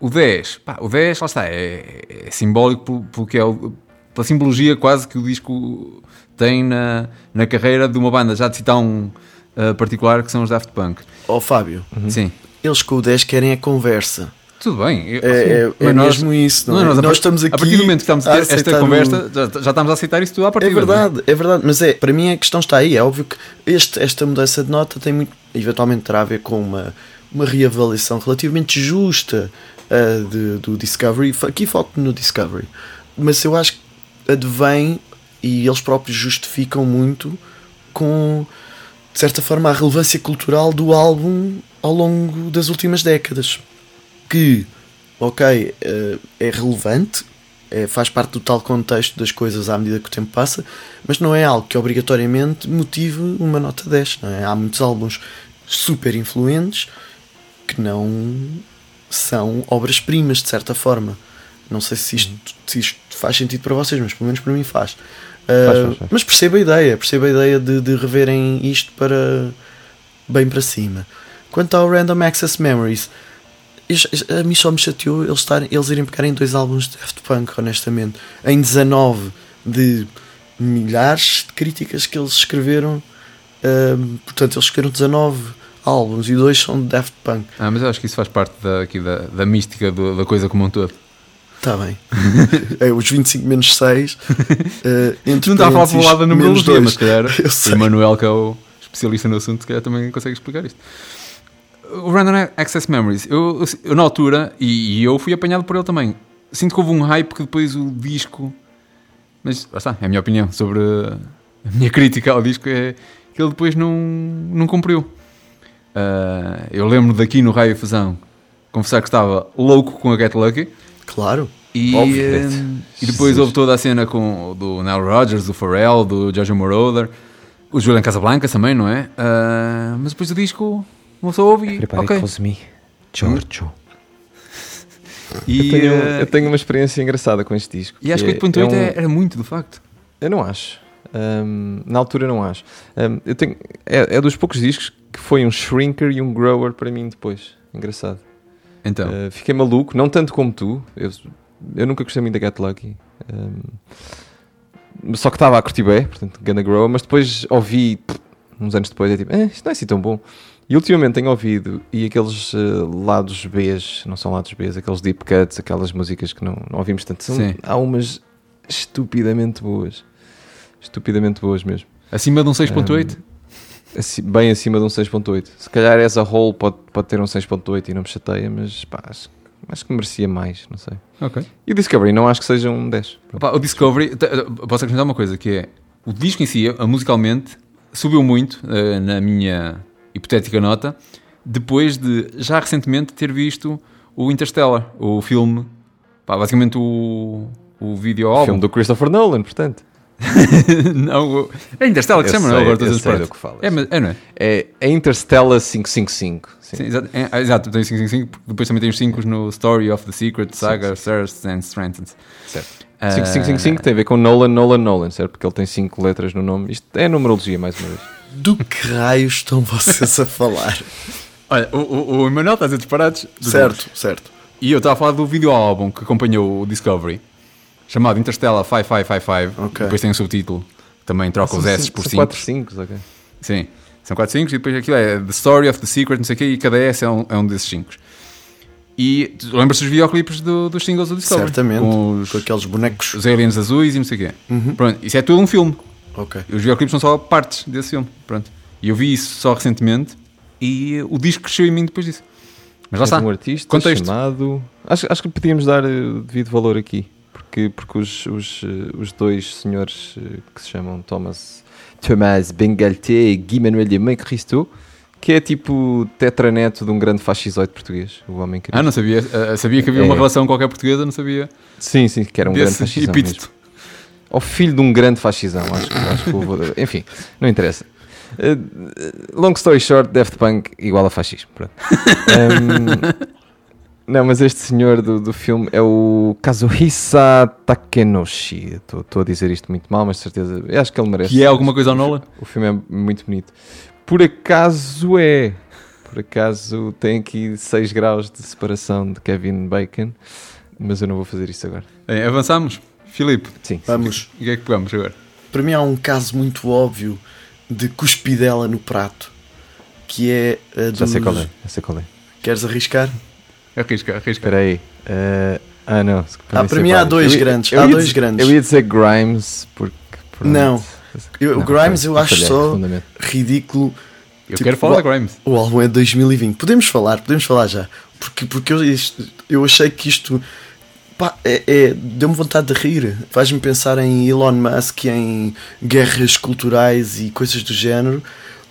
O 10, pá, o 10, lá está, é, é simbólico porque é o- pela simbologia quase que o disco tem na, na carreira de uma banda já de citar um eh, particular que são os Daft Punk. Ó Fábio, Sim, eles com o 10 querem a conversa. Tudo bem. eu- É, é, é mas nós- mesmo isso, não, Não, é? nós, Nós, estamos aqui. A partir do momento que estamos a ter esta conversa, já, já estamos a aceitar isso tudo à É partida. verdade, é verdade, mas é, para mim a questão está aí. É óbvio que este, esta mudança de nota tem muito, eventualmente terá a ver com uma, uma reavaliação relativamente justa ah, de- do Discovery. Aqui foco no Discovery, mas eu acho que advém e eles próprios justificam muito com, de certa forma, a relevância cultural do álbum ao longo das últimas décadas. Que, ok, eh, é relevante, é, faz parte do tal contexto das coisas à medida que o tempo passa, mas não é algo que obrigatoriamente motive uma nota 10. Não é? Há muitos álbuns super influentes que não são obras-primas, de certa forma. Não sei se isto, se isto faz sentido para vocês, mas pelo menos para mim faz. Faz, faz, faz. Mas percebo a ideia, percebo a ideia de, de reverem isto para bem para cima. Quanto ao Random Access Memories, a mim só me chateou eles, estarem, eles irem pegar em dois álbuns de Daft Punk, honestamente. Em 19 de milhares de críticas que eles escreveram, um, portanto, eles escreveram 19 álbuns e dois são de Daft Punk. Ah, mas eu acho que isso faz parte da, aqui da, da mística do- da coisa como um todo. Está bem. <laughs> é, os 25 menos 6. Uh, <laughs> entre Não está a falar pelo parênteses, lado da menos numerologia, dois. mas se calhar <laughs> o. Manuel, que é o especialista no assunto, se calhar também consegue explicar isto. O Random Access Memories, eu, eu- na altura, e, e eu fui apanhado por ele também, sinto que houve um hype que depois o disco. Mas lá está, é a minha opinião sobre a minha crítica ao disco, é que ele depois não, não cumpriu. Ah, eu lembro daqui no Raio Fusão confessar que estava louco com a Get Lucky. Claro. E, eh, e depois Jesus. houve toda a cena com do Nile Rodgers, do Pharrell, do Giorgio Moroder, o Julian Casablancas também, não é? Ah, mas depois o disco, uma pessoa ouve e. ok. me, Giorgio. E, Eu tenho, eh, eu tenho uma experiência engraçada com este disco. e acho que é- 8.8 é um- é- era muito, de facto. Eu não acho. Ahm, na altura não acho. Ahm, eu tenho, é, é dos poucos discos que foi um shrinker e um grower para mim depois. Engraçado. Então, Uh, fiquei maluco, não tanto como tu. Eu, eu nunca gostei muito da Get Lucky. Um, só que estava a curtir bem, portanto, Gonna Grow, mas depois ouvi pff, uns anos depois, é tipo, eh, isto não é assim tão bom. E ultimamente tenho ouvido, e aqueles uh, lados Bs, não são lados Bs, aqueles deep cuts, aquelas músicas que não, não ouvimos tanto, são, Sim. há umas estupidamente boas. Estupidamente boas mesmo. acima de um 6.8, aci- bem acima de um 6.8. Se calhar as a whole pode, pode ter um 6.8 e não me chateia, mas pá, acho, acho que merecia mais, não sei. Ok. E o Discovery não acho que seja um 10. Opa, o Discovery, eh, posso acrescentar uma coisa, que é o disco em si, eh, musicalmente, subiu muito eh, na minha hipotética nota, depois de já recentemente ter visto o Interstellar, o filme, pá, basicamente o, o vídeo O filme do Christopher Nolan, portanto. <laughs> não, o- é Interstellar que se chama, não? Agora as sei do que falas. É, mas, é, não é? É, é Interstellar 555. Sim. Sim, exato, é, ah, exato, tem 555, porque depois também tem os 5 no Story of the Secret, Saga, Thirst and Strengthens. Certo. 5555 tem a ver com Nolan, Nolan, Nolan, certo? Porque ele tem 5 letras no nome. Isto é numerologia, mais uma vez. Do que raios estão vocês a falar? Olha, o, o, o Emanuel está a dizer disparados. dos certo, certo. E eu estava a falar do vídeo álbum que acompanhou o Discovery, chamado Interstellar 5555. Ok. Depois tem um subtítulo, também troca os S por 5. 4 5, ok. Sim, são 4 5 e depois aquilo é The Story of the Secret, não sei o quê, e cada S é um, é um desses 5. E tu lembras-te dos videoclipes do, dos singles do Discovery? Certamente. Com os, Com aqueles bonecos. os aliens azuis e não sei o quê. Uhum. Pronto, isso é tudo um filme. Ok. Os videoclipes são só partes desse filme. Pronto. E eu vi isso só recentemente e o disco cresceu em mim depois disso. Mas lá está. um artista Contexto. chamado. Acho, acho que podíamos dar eh, o devido valor aqui. Porque, porque os, os, eh, os dois senhores eh, que se chamam Thomas, Thomas Bengaltier e Guy Manuel de Mãe Cristo, que é tipo tetraneto de um grande fascisoide português, o homem que Ah, não sabia. Ah, sabia que havia É. uma relação qualquer portuguesa, não sabia Sim, sim, que era um grande desse Ou filho de um grande fascisão, acho, que- acho que vou- Enfim, não interessa. Uh, long story short, Daft Punk igual a fascismo. Um, <laughs> não, mas este senhor do, do filme é o Kazuhisa Takenoshi. Estou a dizer isto muito mal, mas de certeza. Eu acho que ele merece. Que é alguma coisa ao Nolan? O filme é muito bonito. Por acaso é. Por acaso tem aqui 6 graus de separação de Kevin Bacon, mas eu não vou fazer isso agora. Avançamos. Filipe, Sim. Vamos. o que é que pegamos agora? Para mim há um caso muito óbvio de cuspidela no prato. Que é a dos... Já sei qual é. Já sei qual é. Queres arriscar? Arrisca, arrisca. Espera aí. eh, ah, não. Ah, para sei mim há vários. dois Eu grandes, eu há ia dois dizer- grandes. Eu ia dizer Grimes, porque. Não. Eu- o Grimes eu acho só- profundamente. Ridículo. Eu Tipo, quero falar o- da Grimes. O álbum é de 2020. Podemos falar, podemos falar já. Porque, porque eu, isto- eu achei que isto pá, é, é- deu-me vontade de rir. Faz-me pensar em Elon Musk, em guerras culturais e coisas do género.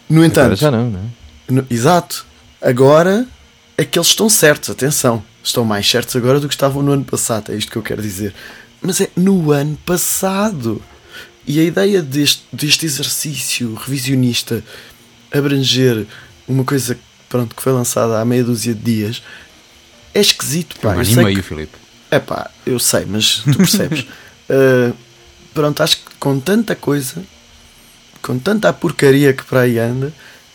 No Agora entanto, já não, não é? no- exato. Agora é que eles estão certos, atenção. Estão mais certos agora do que estavam no ano passado, é isto que eu quero dizer. Mas é no ano passado. E a ideia deste, deste exercício revisionista abranger uma coisa pronto, que foi lançada há meia dúzia de dias é esquisito, pá. um ano e meio, que- Filipe. É pá, eu sei, mas tu percebes. Uh, <laughs> pronto, acho que com tanta coisa, com tanta porcaria que para aí anda,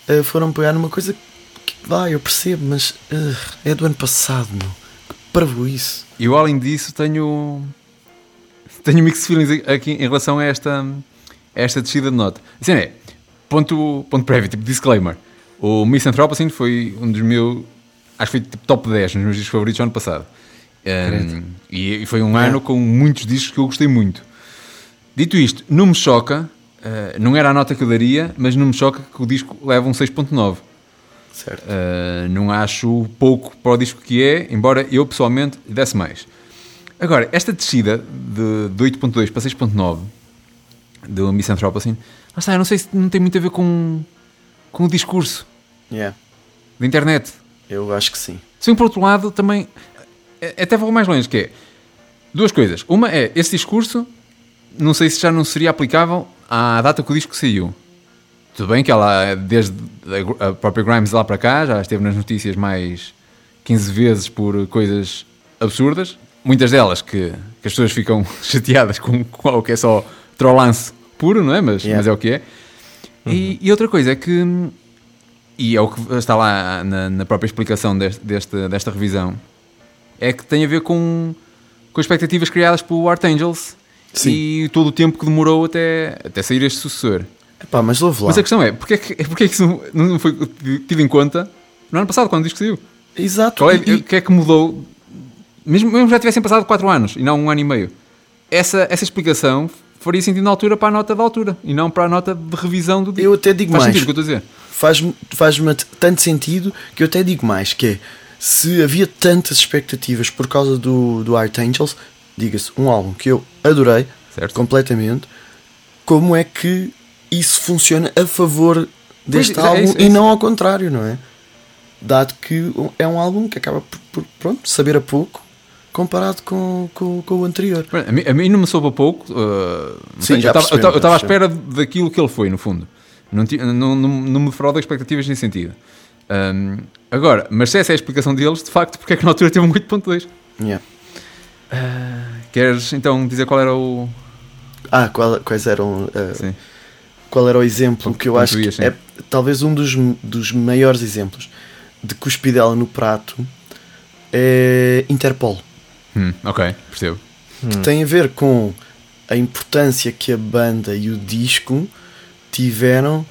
uh, foram pegar numa coisa que, vai, eu percebo, mas uh, é do ano passado, meu. Que parvo isso. E eu, além disso, tenho. Tenho mixed feelings aqui em relação a esta, a esta descida de nota. Assim é, ponto, ponto prévio, tipo disclaimer. O Misanthropocene foi um dos meus. Acho que foi tipo top 10 nos meus discos favoritos do ano passado. Um, e, foi um É. ano com muitos discos que eu gostei muito. Dito isto, não me choca, uh, não era a nota que eu daria, mas não me choca que o disco leva um 6.9. Certo. Uh, não acho pouco para o disco que é, embora eu pessoalmente desse mais. Agora, esta descida de, de 8.2 para 6.9 do Misanthropocene, lá está, eu não sei se não tem muito a ver com, com o discurso Yeah, da internet. eu acho que sim. Sim, por outro lado, também até vou mais longe, que é duas coisas. Uma é esse discurso, não sei se já não seria aplicável à data que o disco saiu. Tudo bem que ela, desde a própria Grimes lá para cá, já esteve nas notícias mais 15 vezes por coisas absurdas. Muitas delas que, que as pessoas ficam <laughs> chateadas com, algo que é só trollance puro, não é? Mas, Yeah. mas é o que é. E, e outra coisa é que, e é o que está lá na, na própria explicação deste, deste- desta revisão, é que tem a ver com, com expectativas criadas pelo Archangels Sim. e todo o tempo que demorou até, até sair este sucessor. Epá, mas lá. Mas a questão é, porque é que, porque é que isso não, foi tido em conta no ano passado, quando o disco saiu? Exato. Qual é, e- o que é que mudou? Mesmo, mesmo já tivessem passado 4 anos e não um ano e meio. Essa, essa explicação faria sentido na altura para a nota da altura e não para a nota de revisão do disco. Eu até digo Faz mais. sentido o que eu estou a dizer. faz-me faz tanto sentido que eu até digo mais, que é, se havia tantas expectativas por causa do, do Art Angels, diga-se, um álbum que eu adorei Certo. completamente, como é que isso funciona a favor deste Pois, é álbum isso, é e não ao contrário, não é? Dado que é um álbum que acaba por, por, pronto, saber a pouco comparado com, com, com o anterior. A mim, a mim não me soube a pouco. uh, Sim, sei, já eu estava- à espera daquilo que ele foi, no fundo. Não, não, não, não me defrauda expectativas nesse sentido. Um, agora, mas se essa é a explicação deles, de facto, porque é que na altura teve um 8.2? Yeah. Queres então dizer qual era o. Ah, qual- quais eram. uh, Sim. qual era o exemplo que eu acho que é talvez um dos, dos maiores exemplos de cuspidela no prato é Interpol. Hum, ok, percebo. que tem a ver com a importância que a banda e o disco tiveram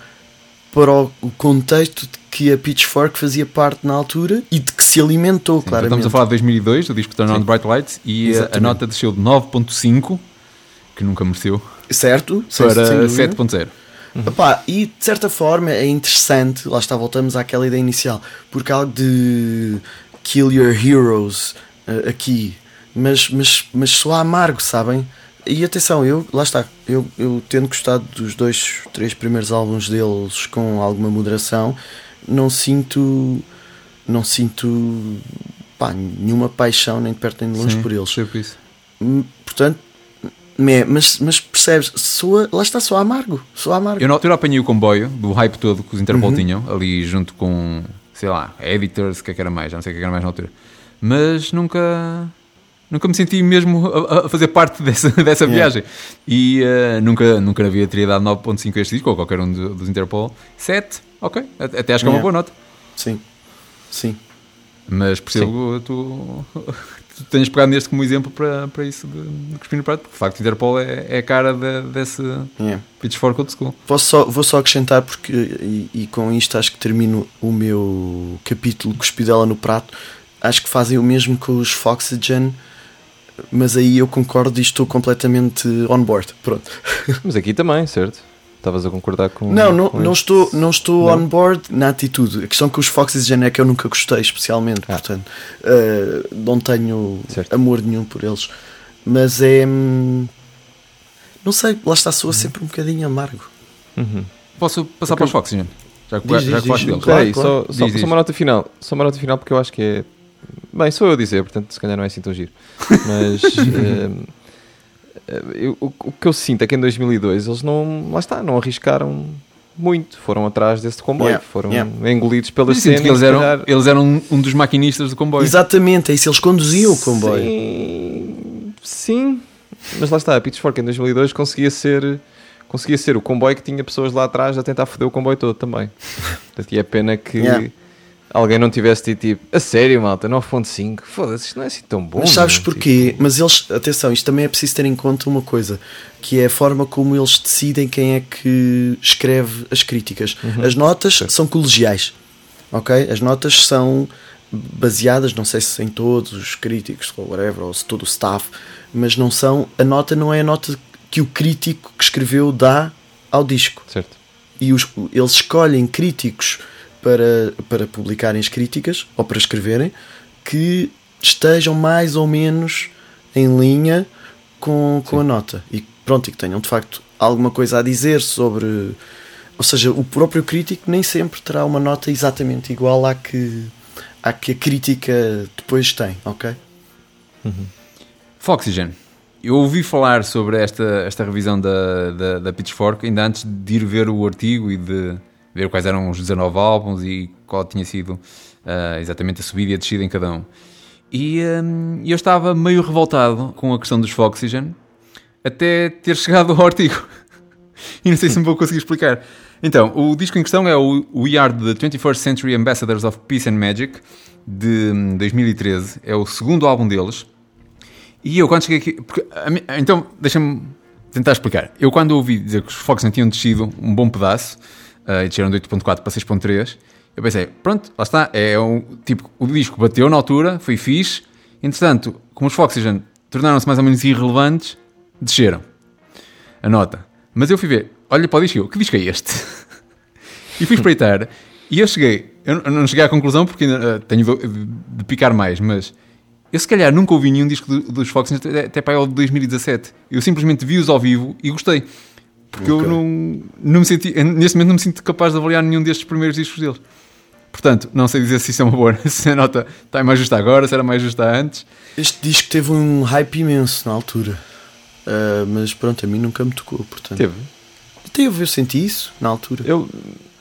para o contexto de que a Pitchfork fazia parte na altura e de que se alimentou, Sim, claramente. estamos a falar de 2002, do disco Turn On Bright Lights, e a, a Exatamente. nota desceu de 9.5, que nunca mereceu, Certo? Para dúvida. 7.0. Epá, e de certa forma é interessante, lá está, voltamos àquela ideia inicial, porque há algo de kill your heroes eh, aqui, mas, mas, mas só amargo, sabem? E atenção, eu, lá está, eu, eu tendo gostado dos dois, três primeiros álbuns deles com alguma moderação, não sinto, não sinto pá, nenhuma paixão nem de perto nem de longe Sim, por eles. percebo isso. Hum, Portanto, mas, mas percebes, soa, lá está, só amargo, só amargo. Eu na altura apanhei o comboio do hype todo que os Interpol Uhum. tinham, ali junto com, sei lá, editors, o que é que era mais, já não sei o que é que era mais na altura. Mas nunca, nunca me senti mesmo a, a fazer parte <laughs> dessa, dessa Yeah. viagem. E eh, nunca, nunca havia teria dado 9.5 a este disco, ou qualquer um do- dos Interpol. 7, ok, até acho que é uma Yeah. boa nota. Sim, sim. Mas percebo que tu, <laughs> tu tenhas pegado neste como exemplo para, para isso de, de cuspir no prato, porque de facto o Interpol é, é a cara de, desse Yeah. Pitchfork Old School. Posso só, vou só acrescentar, porque e, e com isto acho que termino o meu capítulo Cuspidela no Prato. Acho que fazem o mesmo com os Foxygen, mas aí eu concordo e estou completamente on board. Pronto. <laughs> Mas aqui também, certo? Estavas a concordar com. Não, não, com não este? estou, não estou Não? on board na atitude. A questão com os Foxygen é que eu nunca gostei, especialmente. Ah. Portanto, eh, não tenho Certo. amor nenhum por eles. Mas é. hum, Não sei, lá está, soa sempre um bocadinho amargo. Uhum. Posso passar para os Foxygen? Já que, Diz, já diz, que diz. Claro, claro. só, só, Diz, diz. só uma nota final. Só uma nota final porque eu acho que é. Bem, sou eu a dizer, portanto, se calhar não é assim tão giro. Mas. <laughs> eh, eu- o, o que eu sinto é que em 2002 eles não. Lá está, não arriscaram muito. Foram atrás desse comboio. Yeah, Foram yeah. engolidos pela Mas eu sinto cena. eles eram, calhar- eles eram um- um dos maquinistas do comboio. Exatamente, é isso. Eles conduziam o comboio. Sim, sim. Mas lá está, a Pitchfork em 2002 conseguia ser, conseguia ser o comboio que tinha pessoas lá atrás a tentar foder o comboio todo também. <laughs> Portanto, e é pena que Yeah. Alguém não tivesse dito tipo, a sério, malta, 9.5, foda-se, isto não é assim tão bom. Mas sabes meu." porquê? Tipo, Mas eles, atenção, isto também é preciso ter em conta uma coisa, que é a forma como eles decidem quem é que escreve as críticas. Uhum. As notas são colegiais, ok? As notas são baseadas, não sei se em todos os críticos ou whatever, ou se todo o staff, mas não são, a nota não é a nota que o crítico que escreveu dá ao disco certo. e os- eles escolhem críticos para, para publicarem as críticas ou para escreverem que estejam mais ou menos em linha com, com a nota e pronto, e que tenham de facto alguma coisa a dizer sobre. Ou seja, o próprio crítico nem sempre terá uma nota exatamente igual à que, à que a crítica depois tem, ok? Foxygen. Eu ouvi falar sobre esta, esta revisão da, da, da Pitchfork ainda antes de ir ver o artigo e de ver quais eram os 19 álbuns e qual tinha sido ah, exatamente a subida e a descida em cada um. E hum, eu estava meio revoltado com a questão dos Foxygen até ter <laughs> chegado ao artigo. e não sei se me vou conseguir explicar. Então, o disco em questão é o We Are the 21st Century Ambassadors of Peace and Magic de hum, 2013. É o segundo álbum deles. E eu quando cheguei aqui. porque então, deixa-me tentar explicar. Eu quando ouvi dizer que os Fox não tinham descido um bom pedaço, uh, e desceram de 8.4 para 6.3, eu pensei, pronto, lá está. É um, tipo, o disco bateu na altura, foi fixe. Entretanto, como os Foxygen tornaram-se mais ou menos irrelevantes, desceram a nota. Mas eu fui ver, olha para o disco, que disco é este? <laughs> E fui espreitar. E eu cheguei, eu não cheguei à conclusão porque ainda uh, tenho de, de, picar mais, mas eu se calhar nunca ouvi nenhum disco do, dos Fox até, até para o de 2017. Eu simplesmente vi-os ao vivo e gostei. Porque okay. eu não, não me senti, neste momento não me sinto capaz de avaliar nenhum destes primeiros discos deles. Portanto, não sei dizer se isso é uma boa, <laughs> se a nota está mais justa agora, se era mais justa antes. Este disco teve um hype imenso na altura. Uh, mas pronto, a mim nunca me tocou, portanto. Teve. Teve, eu senti isso na altura. Eu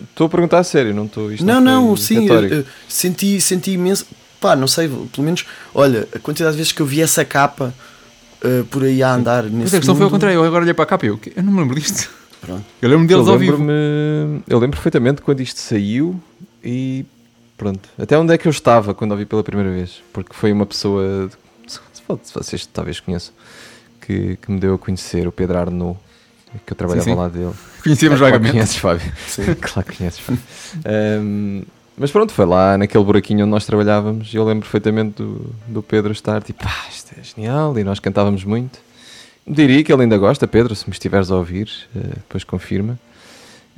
estou a perguntar a sério, não estou. Não, não, não sim, eu, eu senti, senti imenso. Pá, não sei, pelo menos, olha, a quantidade de vezes que eu vi essa capa uh, por aí a andar nesse. Mas a questão mundo... foi ao contrário, eu agora olhei para a capa e eu, eu não me lembro disto. Pronto. Eu lembro deles eu ao vivo. Eu lembro perfeitamente quando isto saiu e pronto. Até onde é que eu estava quando ouvi pela primeira vez? Porque foi uma pessoa, se vocês talvez conheçam, que, que me deu a conhecer, o Pedro Arnaud, que eu trabalhava sim, sim. lá dele. Conhecíamos é, vagamente. Conheces, Fábio? Sim. <laughs> claro que conheces, Fábio. um, mas pronto, foi lá naquele buraquinho onde nós trabalhávamos e eu lembro perfeitamente do, do Pedro estar tipo, ah, isto é genial, e nós cantávamos muito. Diria que ele ainda gosta, Pedro, se me estiveres a ouvir, uh, depois confirma.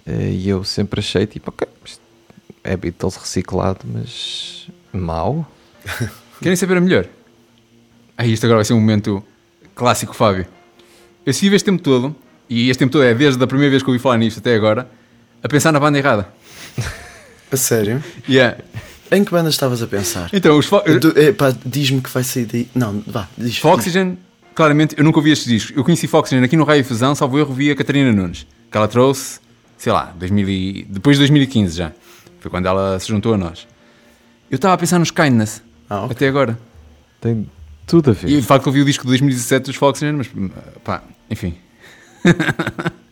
Uh, e eu sempre achei tipo, ok, é Beatles reciclado, mas mau. <laughs> Querem saber a melhor? Ah, isto agora vai ser um momento clássico, Fábio. Eu estive este tempo todo, e este tempo todo é desde a primeira vez que eu ouvi falar nisto até agora, a pensar na banda errada. <laughs> A sério? Yeah. Em que banda estavas a pensar? Então, os Diz-me que vai sair daí. Não, vá, diz. Foxygen, claramente, eu nunca ouvi estes discos. Eu conheci Foxygen aqui no Raio Fusão, salvo erro, vi a Catarina Nunes, que ela trouxe, sei lá, 2000 e... depois de 2015 já. Foi quando ela se juntou a nós. Eu estava a pensar nos Kindness, ah, okay. até agora. Tem tudo a ver. E de facto ouvi o disco de 2017 dos Foxygen, mas pá, enfim. <laughs>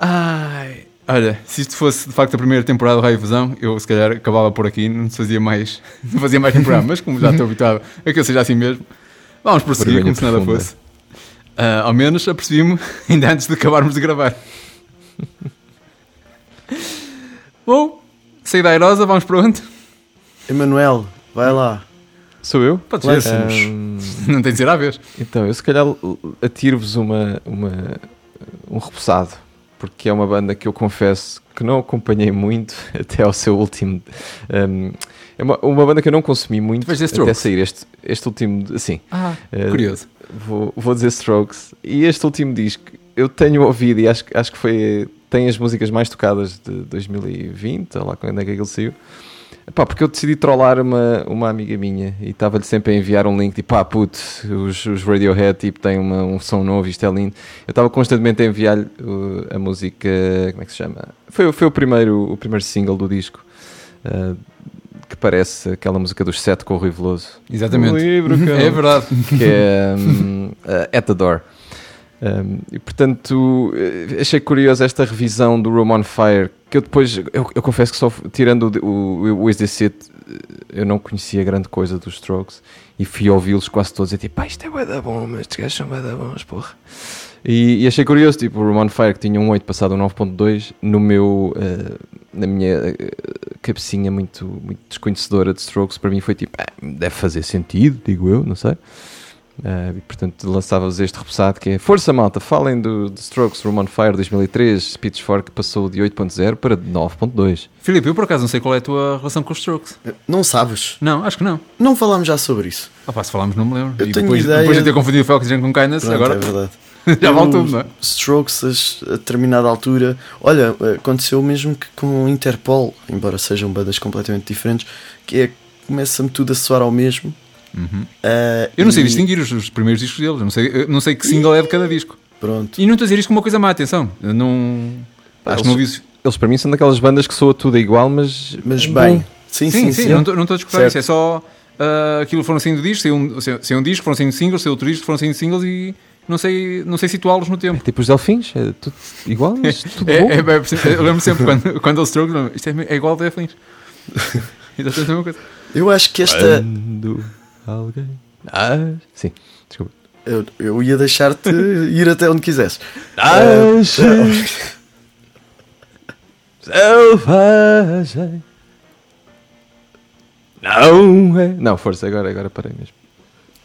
Ai, olha, se isto fosse de facto a primeira temporada do Raio Fusão, eu se calhar acabava por aqui, não fazia mais, <laughs> não fazia mais temporada, mas como já estou habituado a que eu seja assim mesmo, vamos prosseguir como se nada fosse. Uh, ao menos apercebi-me <laughs> ainda antes de acabarmos de gravar. <laughs> Bom, saí da airosa, vamos para onde? Emanuel, vai lá. Sou eu? Pode ser. Um... Não tem de ser à vez. Então, eu se calhar atiro-vos uma, uma, um repousado, porque é uma banda que eu confesso que não acompanhei muito <laughs> até ao seu último. Um, é uma, uma banda que eu não consumi muito até sair este, este último. Assim, ah, uh, curioso. Vou, vou dizer Strokes. E este último disco eu tenho ouvido e acho, acho que foi tem as músicas mais tocadas de 2020, lá quando é que aquilo saiu. Pá, porque eu decidi trollar uma, uma amiga minha e estava-lhe sempre a enviar um link tipo, ah, puto, os, os Radiohead tipo, têm uma, um som novo, isto é lindo. Eu estava constantemente a enviar-lhe uh, a música, como é que se chama? Foi, foi o, primeiro, o primeiro single do disco. Uh, que parece aquela música dos sete com o Rui Veloso. Exatamente. Livro, é verdade. Que é um, uh, At the Door. Um, e portanto, eh, achei curiosa esta revisão do Room on Fire. Que eu depois, eu, eu confesso que só tirando o, o, o This It, eu não conhecia grande coisa dos Strokes e fui ouvi-los quase todos e tipo, pá, isto é bué da bom, mas estes gajos são bué da bons, porra. E, e, achei curioso, tipo, o Room on Fire que tinha um 8 passado um 9.2 no meu, uh, na minha cabecinha muito, muito desconhecedora de Strokes, para mim foi tipo, ah, deve fazer sentido, digo eu, não sei. Uh, e portanto lançava-vos este repousado que é Força Malta, falem do, do Strokes Room on Fire 2003, Pitchfork passou de 8.0 para 9.2. Filipe, eu por acaso não sei qual é a tua relação com os Strokes. Não sabes? Não, acho que não. Não falámos já sobre isso. Ah pá, se falámos não me lembro. Eu e tenho depois, ideia... depois de ter confundido Foxygen com Kindness, Pronto, agora... É verdade. <laughs> já vale tudo, não é? Strokes a determinada altura. Olha, aconteceu mesmo que com Interpol, embora sejam bandas completamente diferentes, que é começa-me tudo a soar ao mesmo Uhum. Uh, eu não sei e... distinguir os, os, primeiros discos deles, não sei, não sei que single é de cada disco. Pronto. E não estou a dizer isto como uma coisa má, atenção. Eu não. Pá, acho eles, que não vi isso. Eles para mim são daquelas bandas que soa tudo igual, mas. Mas bem. Sim, sim, sim. sim, sim. Não estou a discutir isso, é só. Uh, aquilo foram saindo discos, saiu um, saiu um disco, foram saindo singles, saiu outro disco, foram saindo singles e não sei, não sei situá-los no tempo. É tipo os Delfins, é tudo igual, mas <laughs> tudo é, bom. É, é, eu lembro sempre quando, <laughs> quando eles trocam, isto é, é igual a Delfins. <laughs> Exatamente a mesma coisa. Eu acho que esta. Quando alguém ah, sim, desculpa. Eu, eu ia deixar-te ir até onde quisesse. <laughs> Ah, Selvagem. Não é. Não, força, agora, agora parei mesmo.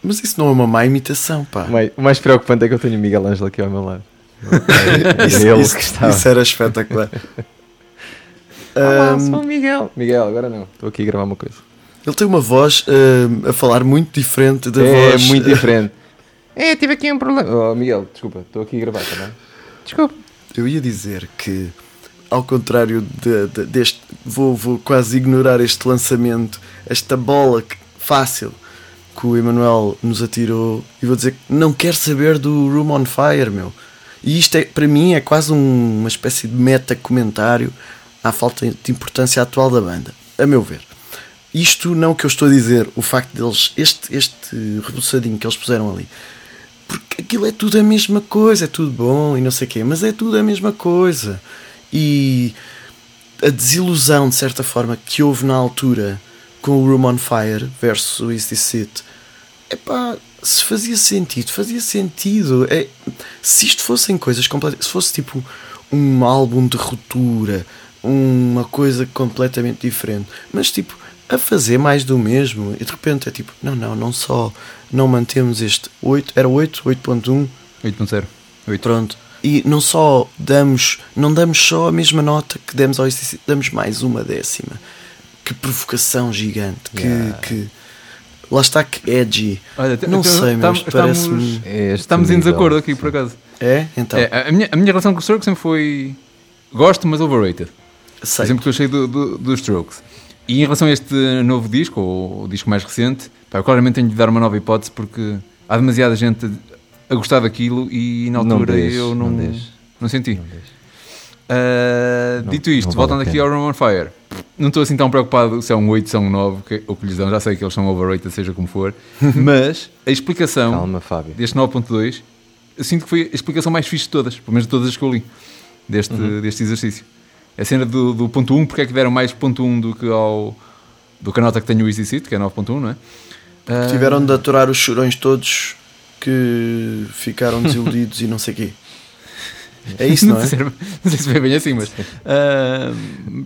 Mas isso não é uma má imitação, pá. O mais, o mais preocupante é que eu tenho o Miguel Ângelo aqui ao meu lado. isso, <laughs> é ele isso, que estava. isso era espetacular. <laughs> Olá, Ahm, sou o Miguel. Miguel, agora não. Estou aqui a gravar uma coisa. Ele tem uma voz ahm, a falar muito diferente da é voz. muito diferente. <laughs> É, tive aqui um problema. Oh, Miguel, desculpa, estou aqui a gravar também. Desculpa. Eu ia dizer que, ao contrário de- de- deste, vou, vou quase ignorar este lançamento, esta bola que- fácil que o Emanuel nos atirou, e vou dizer que não quero saber do Room on Fire, meu. E isto é, para mim, é quase um- uma espécie de meta-comentário à falta de importância atual da banda, a meu ver. Isto não que eu estou a dizer, o facto deles, este, este reboçadinho que eles puseram ali, porque aquilo é tudo a mesma coisa, é tudo bom e não sei o quê, mas é tudo a mesma coisa. E a desilusão, de certa forma, que houve na altura com o Room on Fire versus Is This It, epá, se fazia sentido, fazia sentido. É, se isto fossem coisas completas, se fosse tipo um álbum de ruptura, uma coisa completamente diferente, mas tipo a fazer mais do mesmo, e de repente é tipo, não, não, não só não mantemos este 8, era 8, 8.1, 8.0. 8. pronto, e não só damos, não damos só a mesma nota que demos ao ICC, damos mais uma décima. Que provocação gigante, que, Yeah. que lá está que edgy. Olha, Não te- sei, mas estamos- parece-me. É Estamos em desacordo aqui, sim. por acaso. É? Então, É, a, minha, a minha relação com os Strokes sempre foi. Gosto, mas overrated. sei. Sempre que eu achei do, do- dos Strokes. E em relação a este novo disco, ou o disco mais recente, pá, eu claramente tenho de dar uma nova hipótese porque há demasiada gente a, gostar daquilo e na Não altura deixe, eu não, não não, senti. Não Não- dito isto, não vale voltando aqui ao Room on Fire, não estou assim tão preocupado se é um 8, se é um 9, que, o que lhes dão. Já sei que eles são overrated, seja como for, <laughs> mas a explicação Calma, deste 9.2, eu sinto que foi a explicação mais fixe de todas, pelo menos de todas as que eu li, deste, Uhum. deste exercício. A cena do, do ponto 1, porque é que deram mais ponto 1 do que ao do que a nota que tem o Easy Seat, que é 9.1, não é? Ah, Tiveram de aturar os chorões todos que ficaram desiludidos e não sei o quê. É isso, <laughs> não é? sei, se- não sei se foi bem assim, mas ah,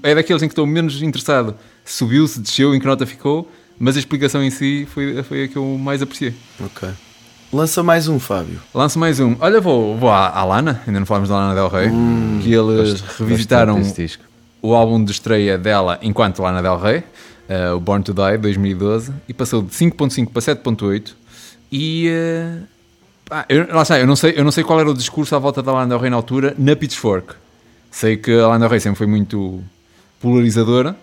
é daqueles em que estou menos interessado. Subiu-se, desceu, em que nota ficou, mas a explicação em si foi, foi a que eu mais apreciei. Ok. Lança mais um, Fábio. Lanço mais um. Olha, vou, vou à, à Lana, ainda não falamos da Lana Del Rey, que eles Gosto- revisitaram gosto o álbum de estreia dela enquanto Lana Del Rey, eh, o Born to Die, 2012, e passou de 5.5 para 7.8. E eh, pá, eu, lá está, eu não, sei, eu não sei qual era o discurso à volta da Lana Del Rey na altura, na Pitchfork. Sei que a Lana Del Rey sempre foi muito polarizadora.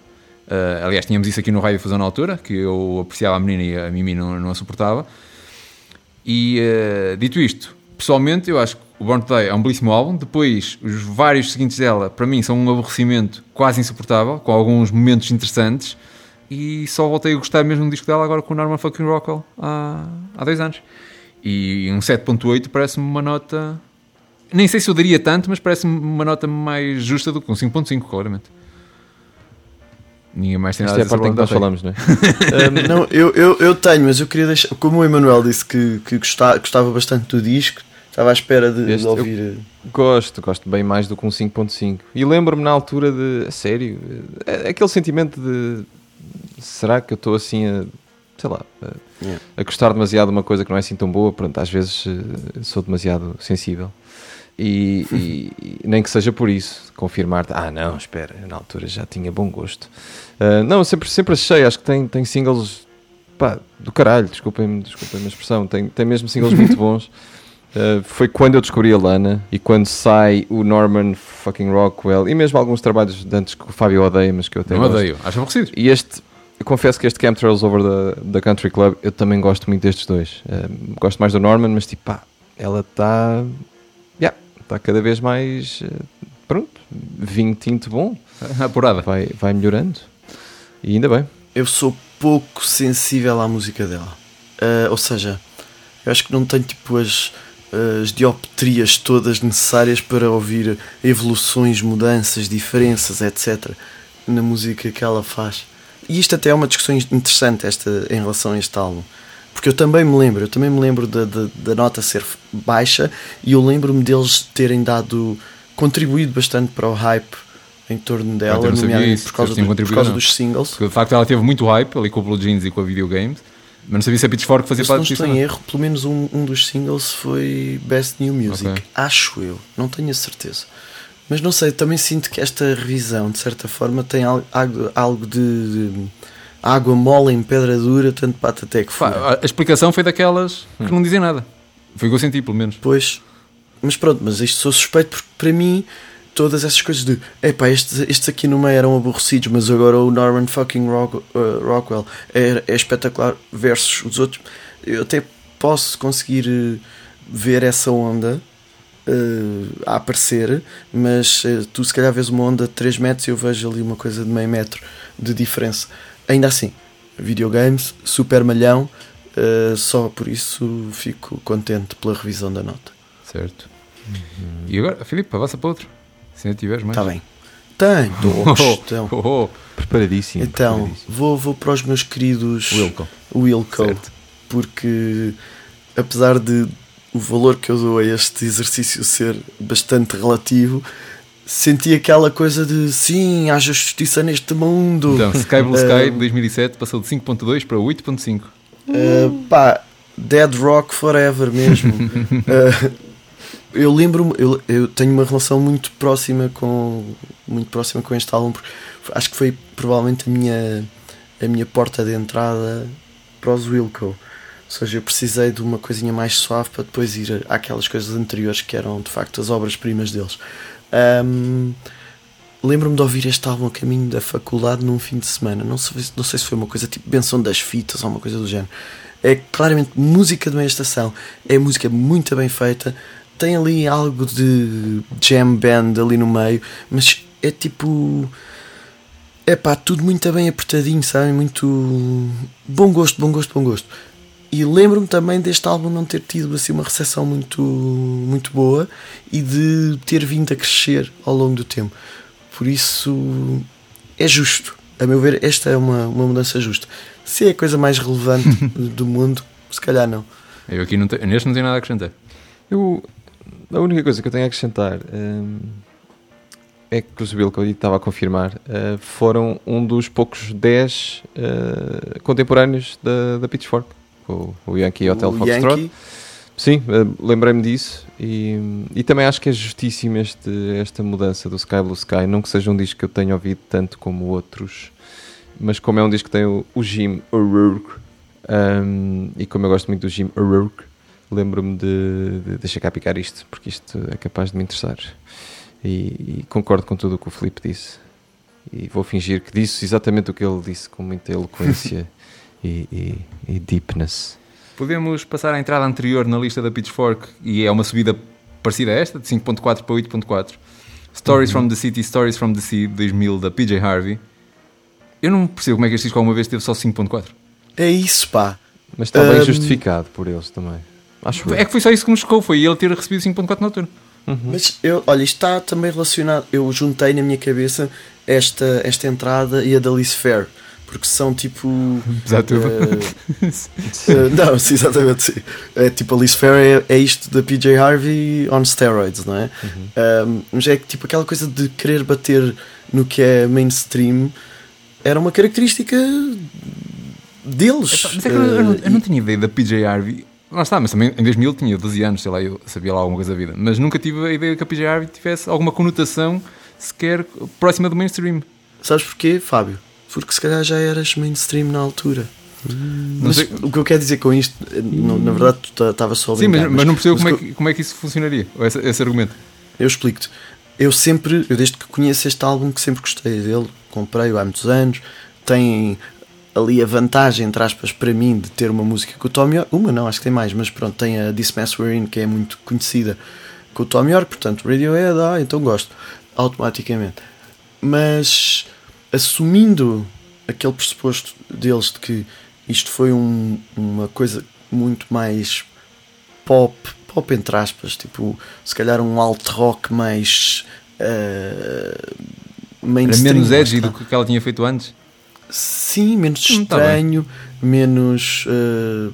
Eh, aliás, tínhamos isso aqui no Rádio Fusão na altura, que eu apreciava a menina e a Mimi não, não a suportava. E eh, dito isto, pessoalmente eu acho que o Born to Die é um belíssimo álbum. Depois, os vários seguintes dela, para mim, são um aborrecimento quase insuportável, com alguns momentos interessantes. E só voltei a gostar mesmo do disco dela agora com o Norman Fucking Rockwell há, há dois anos. E um 7.8 parece-me uma nota. Nem sei se eu daria tanto, mas parece-me uma nota mais justa do que um 5.5, claramente. Ninguém mais tem Esta nada é a parte em que nós falamos, não é? <laughs> Um, não, eu, eu, eu tenho, mas eu queria deixar. Como o Emanuel disse que, que gostava, gostava bastante do disco, estava à espera de, de Este eu- ouvir. eh, Gosto, gosto bem mais do que um 5.5. E lembro-me na altura de, a sério, é- aquele sentimento de será que eu estou assim a, sei lá, a, Yeah. a gostar demasiado de uma coisa que não é assim tão boa? Pronto, às vezes eh, sou demasiado sensível. E, e- nem que seja por isso, confirmar ah não, espera, na altura já tinha bom gosto. Ah, não, eu sempre, sempre achei, acho que tem, tem singles pá, do caralho, desculpem-me desculpem a expressão, tem, tem mesmo singles muito <laughs> bons. Uh, foi quando eu descobri a Lana e quando sai o Norman fucking Rockwell e mesmo alguns trabalhos de antes que o Fábio odeia, mas que eu até Não gosto. odeio, acho aborrecido. E este, eu confesso que este Chemtrails Over the, the Country Club, eu também gosto muito destes dois. Uh, gosto mais do Norman, mas tipo, pá, ela está. Yeah, está cada vez mais. uh, pronto, vinho tinto bom, <laughs> Apurada. vai, vai melhorando. E ainda bem. eu sou pouco sensível à música dela. Ah, ou seja, eu acho que não tenho tipo as, as dioptrias todas necessárias para ouvir evoluções, mudanças, diferenças, etc. na música que ela faz. E isto até é uma discussão interessante esta, em relação a este álbum. Porque eu também me lembro, eu também me lembro da, da, da nota ser baixa e eu lembro-me deles terem dado, contribuído bastante para o hype em torno dela, não sabia nomeadamente isso, por causa, do- por causa não. dos singles. Porque de facto ela teve muito hype ali com o Blue Jeans e com a videogames, mas não sabia se a Pitchfork fazia Se não parte disso. estou ou em não. erro, pelo menos um, um dos singles foi Best New Music. Ok. Acho eu, não tenho a certeza. Mas não sei, também sinto que esta revisão, de certa forma, tem al- algo, algo de, de água mole em pedra dura, tanto bate até que fura. a- a explicação foi daquelas que não dizem nada. Foi o que eu senti, pelo menos. Pois, mas pronto, mas isto sou suspeito porque para mim todas essas coisas de epá, estes, estes aqui no meio eram aborrecidos, mas agora o Norman fucking Rock, uh, Rockwell é, é espetacular versus os outros. Eu até posso conseguir uh, ver essa onda uh, a aparecer, mas uh, tu se calhar vês uma onda de 3 metros e eu vejo ali uma coisa de meio metro de diferença. Ainda assim, videogames, super malhão, uh, só por isso fico contente pela revisão da nota. Certo. E agora, Filipe, avança para outro. Se ainda tiveres mais. Está bem. Tem, dois. Então, Oh, oh, Preparadíssimo. então preparadíssimo. vou, vou para os meus queridos Wilco. Wilco, Certo. porque apesar de o valor que eu dou a este exercício ser bastante relativo, senti aquela coisa de sim, haja justiça neste mundo. Então, <laughs> Sky Blue Sky Eh, de 2007 passou de 5.2 para 8.5. Uh, pá, Dead Rock Forever mesmo. Uh, <laughs> eu lembro-me, eu, eu tenho uma relação muito próxima com muito próxima com este álbum, porque acho que foi provavelmente a minha a minha porta de entrada para os Wilco. Ou seja, eu precisei de uma coisinha mais suave para depois ir àquelas coisas anteriores que eram de facto as obras-primas deles. Um, Lembro-me de ouvir este álbum a caminho da faculdade num fim de semana. Não sei, não sei se foi uma coisa tipo benção das fitas ou uma coisa do género. É claramente música de meia estação. É música muito bem feita. Tem ali algo de jam band ali no meio, mas é tipo. É pá, tudo muito bem apertadinho, sabe? Muito. Bom gosto, bom gosto, bom gosto. E lembro-me também deste álbum não ter tido assim uma recepção muito, muito boa e de ter vindo a crescer ao longo do tempo. Por isso é justo. A meu ver, esta é uma, uma mudança justa. Se é a coisa mais relevante <laughs> do mundo, se calhar não. Eu aqui não tenho, neste não tenho nada a acrescentar. Eu, a única coisa que eu tenho a acrescentar hum, é que os Bill, que eu estava a confirmar, uh, foram um dos poucos 10 uh, contemporâneos da, da Pitchfork. O, o Yankee Hotel o Foxtrot. Sim, uh, lembrei-me disso e, e também acho que é justíssima este, esta mudança do Sky Blue Sky. Não que seja um disco que eu tenha ouvido tanto como outros, mas como é um disco que tem o, o Jim O'Rourke um, e como eu gosto muito do Jim O'Rourke, lembro-me de, de deixa cá picar isto, porque isto é capaz de me interessar. E, e concordo com tudo o que o Filipe disse. E vou fingir que disse exatamente o que ele disse, com muita eloquência <laughs> e, e, e deepness. Podemos passar à entrada anterior na lista da Pitchfork e é uma subida parecida a esta, de 5.4 para 8.4. Stories from the City, Stories from the Sea, 2000, da PJ Harvey. Eu não percebo como é que este disco alguma vez teve só 5.4. é isso, pá. Mas está bem Um, justificado por eles também. Acho eu. É que foi só isso que me chocou, foi ele ter recebido 5.4 no turno. Mas eu, olha, isto está também relacionado. Eu juntei na minha cabeça esta, esta entrada e a da Alice Fair, porque são tipo. Apesar de tudo. eh, eh, não, sim, exatamente. Sim. É tipo, a Alice Fair é, é isto da PJ Harvey on steroids, não é? Um, mas é que tipo aquela coisa de querer bater no que é mainstream era uma característica deles. Epá, mas é que eu, eu não, Eh, eu não tinha ideia da PJ Harvey. Lá está, mas também em 2000 tinha 12 anos, sei lá, eu sabia lá alguma coisa da vida. Mas nunca tive a ideia que a PJ tivesse alguma conotação sequer próxima do mainstream. Sabes porquê, Fábio? Porque se calhar já eras mainstream na altura. Não Mas sei- o que eu quero dizer com isto, não- na verdade, tu estava só a Sim, mas, brincar, mas não percebo mas como é, que como é que isso funcionaria, esse, esse argumento. Eu explico-te. Eu sempre, eu desde que conheço este álbum, que sempre gostei dele, comprei-o há muitos anos, tem ali a vantagem, entre aspas, para mim, de ter uma música com o Tom York. Uma não, acho que tem mais, mas pronto, tem a This Mess We're In, que é muito conhecida com o Tom York, portanto, Radiohead, ah, então gosto, automaticamente. Mas assumindo aquele pressuposto deles de que isto foi um- uma coisa muito mais pop, pop entre aspas, tipo, se calhar um alt rock mais uh, Era menos edgy do que ela tinha feito antes. Sim, menos Hum, tá estranho, menos. uh,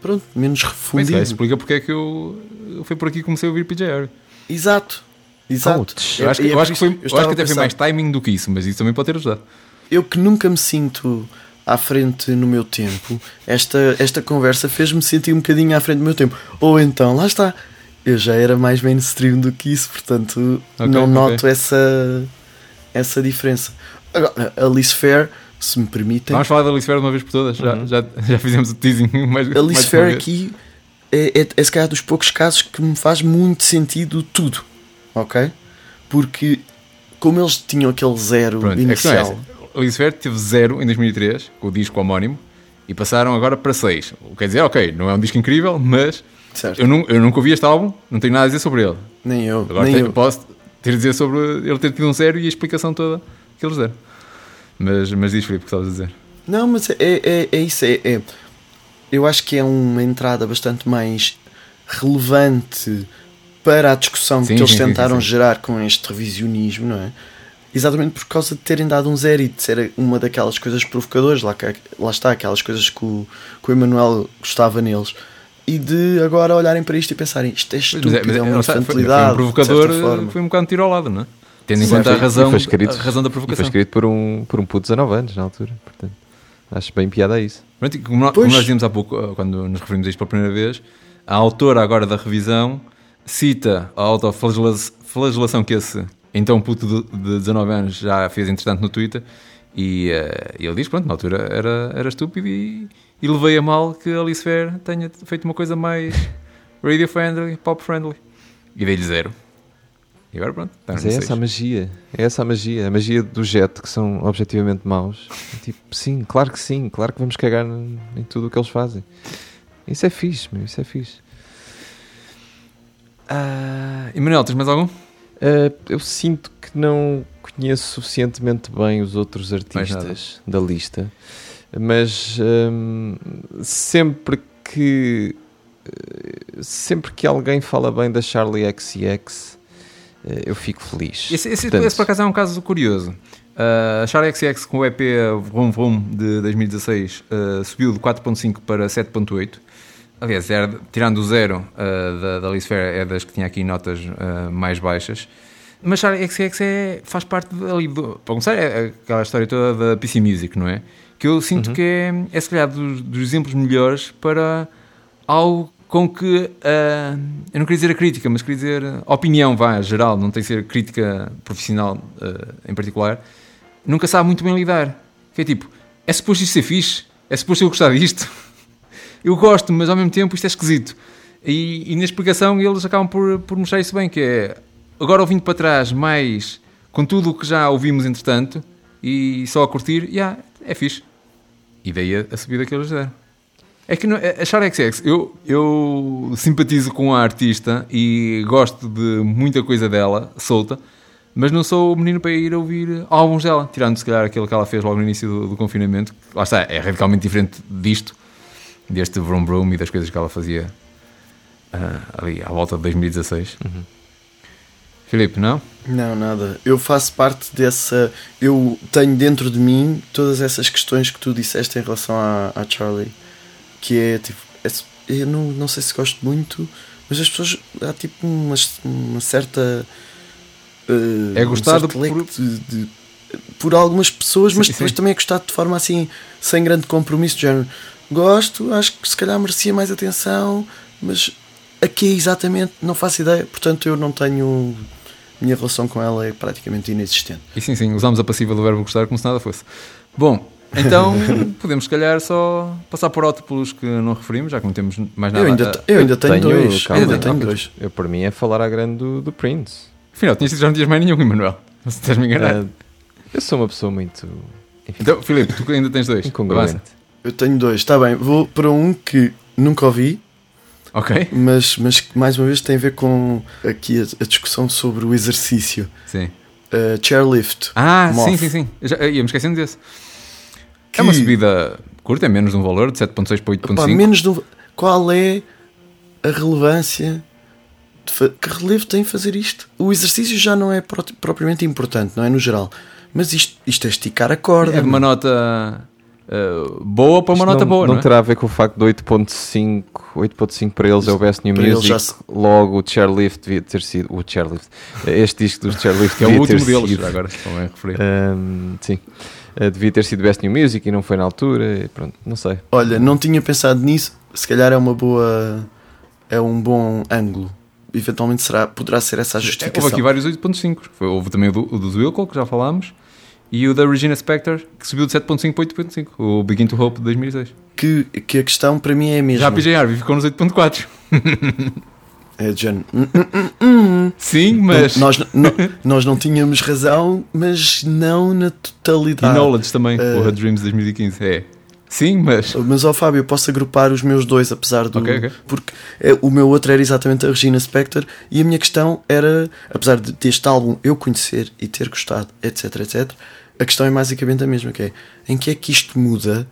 pronto, menos refundido. calhar explica porque é que eu, eu foi por aqui que comecei a ouvir PJ Harvey. Exato, exato. Eu acho que, É- é eu acho que, foi, eu acho que até foi mais timing do que isso, mas isso também pode ter ajudado. Eu que nunca me sinto à frente no meu tempo, esta, esta conversa fez-me sentir um bocadinho à frente do meu tempo. Ou então, lá está, eu já era mais mainstream do que isso, portanto Ok, não ok. noto essa, essa diferença. Agora, Alice Fair, se me permitem, Vamos falar da Alice Fair uma vez por todas. Já, Uhum. já, já fizemos o teasing mais, mais Alice uma Fair aqui é, é, é se calhar dos poucos casos que me faz muito sentido tudo, ok? Porque como eles tinham aquele zero Pronto, é inicial, essa. Alice Fair teve zero em 2003, com o disco homónimo, e passaram agora para 6. Quer dizer, ok, não é um disco incrível, mas certo? eu, não, eu nunca ouvi este álbum, não tenho nada a dizer sobre ele. nem eu, Agora nem tenho- eu. posso ter a dizer sobre ele ter tido um zero e a explicação toda que eles deram. Mas, mas diz, Filipe, o que estavas a dizer? Não, mas é, é, é isso. É, é- eu acho que é uma entrada bastante mais relevante para a discussão Sim, que eles sim, tentaram sim, gerar com este revisionismo, não é? Exatamente por causa de terem dado um zero e de ser uma daquelas coisas provocadoras, lá, lá está, aquelas coisas que o, que o Emanuel gostava neles. E de agora olharem para isto e pensarem isto é estúpido, Mas é, uma não sei, foi- infantilidade. Foi um provocador, de foi um bocado um tiro ao lado, não é? Tendo em conta a razão, foi escrito- a razão da E foi provocação. escrito por um, por um puto de 19 anos na altura. Portanto, acho bem piada a isso. Pronto, e como, nós, como nós dizíamos há pouco, eh, quando nos referimos a isto pela primeira vez, a autora agora da revisão cita a autoflagelação que esse então puto de, de 19 anos já fez entretanto no Twitter e eh, ele diz, pronto, na altura era, era estúpido e, e levei a mal que a Alice Fair tenha feito uma coisa mais <laughs> radio friendly, pop friendly e dei-lhe zero. E agora pronto, está Mas é seis. essa a magia. É essa a magia. A magia do jet, que são objetivamente maus. É Tipo, sim, claro que sim. Claro que vamos cagar em tudo o que eles fazem. Isso é fixe, meu. Isso é fixe. Ah, Emanuel, tens mais algum? Uh, eu sinto que não conheço suficientemente bem os outros artistas da lista, mas hum, sempre que uh, sempre que alguém fala bem da Charlie XCX, uh, eu fico feliz. Esse, esse, Portanto, esse, por acaso é um caso curioso. Uh, a Charlie XX com o EP Vroom Vroom de 2016 uh, subiu de 4.5 para 7.8. Aliás, era, tirando o zero uh, da, da Alice Fair, é das que tinha aqui notas uh, mais baixas. Mas Charlie XX é, faz parte ali do. Para começar, é aquela história toda da PC Music, não é? Que eu sinto que é, é se calhar dos, dos exemplos melhores para algo com que. ah, eu não queria dizer a crítica, mas queria dizer a opinião, vá, geral, não tem que ser crítica profissional ah, em particular, nunca sabe muito bem lidar. Que é tipo, é suposto isto ser fixe? É suposto eu gostar disto? <laughs> Eu gosto, mas ao mesmo tempo isto é esquisito. E, e na explicação eles acabam por, por mostrar isso bem, que é agora ouvindo para trás mais com tudo o que já ouvimos entretanto e só a curtir, já, é fixe. E daí a, a subida que eles deram. É que não, a Charlie XX, eu, eu simpatizo com a artista e gosto de muita coisa dela, solta, mas não sou o menino para ir ouvir álbuns dela, tirando se calhar aquele que ela fez logo no início do, do confinamento. Lá está, é radicalmente diferente disto, deste Vroom Vroom e das coisas que ela fazia ah, ali à volta de 2016. Filipe, não? Não, nada. Eu faço parte dessa. Eu tenho dentro de mim todas essas questões que tu disseste em relação à, à Charlie. Que é tipo. é- eu não, não sei se gosto muito, mas as pessoas. Há tipo uma, uma certa. eh, É um gostado leque por- de- de- por algumas pessoas, mas Sim, depois sim. também é gostado de forma assim, sem grande compromisso. De género. Gosto, acho que se calhar merecia mais atenção, mas aqui exatamente não faço ideia, portanto eu não tenho. Minha relação com ela é praticamente inexistente. E sim, sim, usamos a passiva do verbo gostar como se nada fosse. Bom, então podemos se calhar só passar por alto pelos que não referimos, já que não temos mais nada. Eu ainda, a- eu ainda tenho, dois. calma, eu ainda tenho dois. eu, para mim é falar à grande do, do Prince. Afinal, tinhas dito já não tinhas mais nenhum, Emanuel. <laughs> Se estás-me enganar. Uh, eu sou uma pessoa muito Então, Filipe, tu ainda tens dois. Incongruente. Eu tenho dois. Está bem, vou para um que nunca ouvi, Ok? mas, mas que mais uma vez tem a ver com aqui a, a discussão sobre o exercício. Sim. Uh, chairlift. Ah, Moth. sim, sim, sim. Eu já, eu ia-me esquecendo desse. Que- É uma subida curta, é menos de um valor, de 7.6 para Epá, 8.5. menos do, qual é a relevância? de fa- que relevo tem fazer isto? O exercício já não é pro- propriamente importante, não é no geral. Mas isto, isto é esticar a corda. É de uma meu. nota uh, boa para uma Isto nota não, boa, não não, é? terá a ver com o facto de 8.5 8.5 para eles é o Best New Music já logo o Chairlift devia ter sido o Chairlift este disco dos Chairlift Que <laughs> é o devia ter último deles, sido, agora, a referir. Ahm, sim Uh, devia ter sido Best New Music e não foi na altura e pronto, não sei Olha, não tinha pensado nisso. Se calhar é uma boa. É um bom ângulo eventualmente será, poderá ser essa a Houve justificação. aqui vários 8.5. Foi- Houve também o do, o do Wilco, que já falámos, e o da Regina Spector, que subiu de 7.5 para 8.5. O Begin to Hope de 2006. Que, que a questão para mim é a mesma. Já a PJ Harvey ficou nos 8.4. <laughs> É hum. Sim, mas... Nós, não- nós não tínhamos razão, mas não na E totalidade. Knowledge também, eh, o Dreams 2015. É. Sim, mas... Mas, ó Fábio, eu posso agrupar os meus dois, apesar do. Ok, ok. Porque é, o meu outro era exatamente a Regina Spector, e a minha questão era, apesar de deste álbum eu conhecer e ter gostado, etc, etc, a questão é basicamente a mesma: que é em que é que isto muda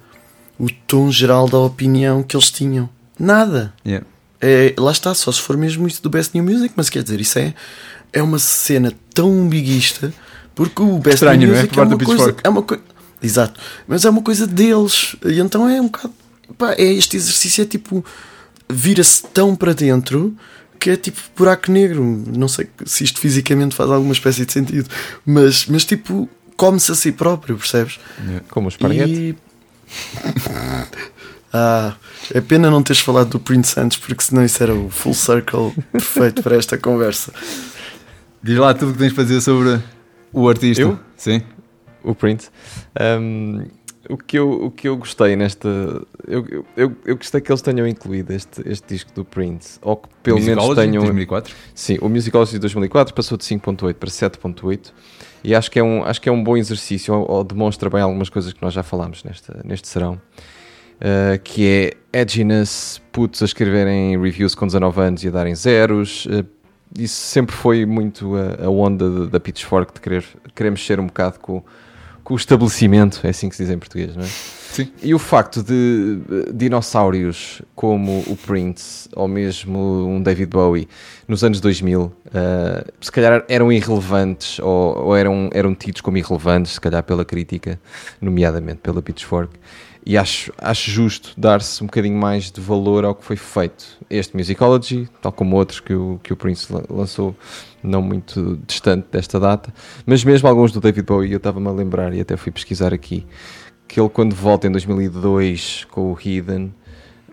o tom geral da opinião que eles tinham? Nada. Yeah. É, lá está, só se for mesmo isso do Best New Music, mas quer dizer, isso é, é uma cena tão biguista, porque o Best Estranho, New é? Music é, parte uma coisa. É uma coi- Exato, mas é uma coisa deles, e então é um bocado. Pá, é, este exercício é tipo. vira-se tão para dentro que é tipo buraco negro. Não sei se isto fisicamente faz alguma espécie de sentido, mas, mas tipo, come-se a si próprio, percebes? Como o esparguete. E... <laughs> ah, é pena não teres falado do Prince antes, porque senão isso era o full circle perfeito para esta conversa. Diz lá tudo o que tens para dizer sobre o artista. Eu? Sim. O print. Um, o, que eu, o que eu gostei nesta. Eu, eu, eu, gostei que eles tenham incluído este, este disco do Prince, ou que pelo menos tenham. 2004. Sim, o Musicology de 2004 passou de 5.8 para 7.8 e acho que é um, acho que é um bom exercício, ou, ou demonstra bem algumas coisas que nós já falámos nesta, neste serão. Uh, que é edginess, putos a escreverem reviews com 19 anos e a darem zeros. uh, isso sempre foi muito a, a onda de- da Pitchfork de querer, querer mexer um bocado com, com o estabelecimento, é assim que se diz em português, não é? Sim. E o facto de dinossauros como o Prince ou mesmo um David Bowie nos anos 2000 eh, se calhar eram irrelevantes ou, ou eram, eram tidos como irrelevantes, se calhar pela crítica, nomeadamente pela Pitchfork. E acho, acho justo dar-se um bocadinho mais de valor ao que foi feito. Este Musicology, tal como outros que o, que o Prince la- lançou, não muito distante desta data, mas mesmo alguns do David Bowie, eu estava-me a lembrar e até fui pesquisar aqui, que ele quando volta em 2002 com o Hidden,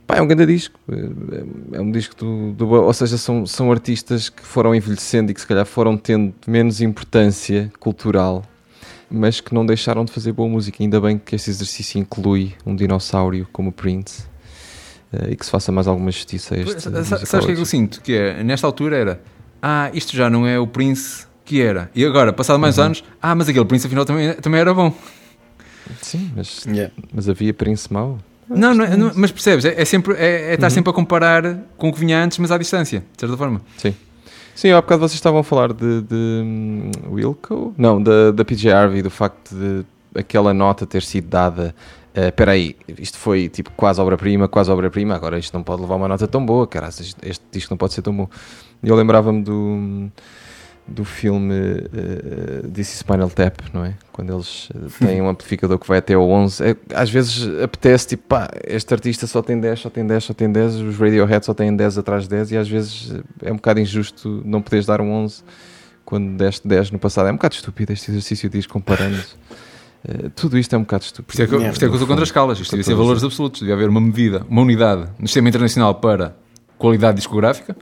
pá, é um grande disco, é é um disco do, do ou seja, são, são artistas que foram envelhecendo e que se calhar foram tendo menos importância cultural, mas que não deixaram de fazer boa música. Ainda bem que esse exercício inclui um dinossauro como o Prince eh, e que se faça mais alguma justiça a este. Sa- sa- Sabes o que é que eu sinto? Que é, nesta altura era, ah, isto já não é o Prince que era. E agora, passado mais Uhum. anos, ah, mas aquele Prince afinal também, também era bom. Sim, mas, Yeah. mas havia Prince mau. Não, não, é- não- mas percebes, é, é sempre, é, é estar Uhum. sempre a comparar com o que vinha antes, mas à distância, de certa forma. Sim. Sim, há bocado vocês estavam a falar de, de hum, Wilco? Não, da, da PJ Harvey, do facto de aquela nota ter sido dada. eh, Espera aí, isto foi tipo quase obra-prima, quase obra-prima, agora isto não pode levar uma nota tão boa, caraças, este, disco não pode ser tão bom. Eu lembrava-me do, do filme uh, This is Spinal Tap, não é? Quando eles eh, têm um amplificador que vai até ao 11, é- às vezes apetece tipo, pá, este artista só tem 10, só tem 10, só tem 10, os Radiohead só têm 10 atrás de 10 e às vezes é um bocado injusto não poderes dar um 11 quando deste 10 no passado. É um bocado estúpido este exercício de ir comparando. <laughs> Eh, tudo isto é um bocado estúpido. Por isso é que, eu- é sou contra fundo. escalas. Isto devia ser valores absolutos. Devia haver uma medida, uma unidade no sistema internacional para qualidade discográfica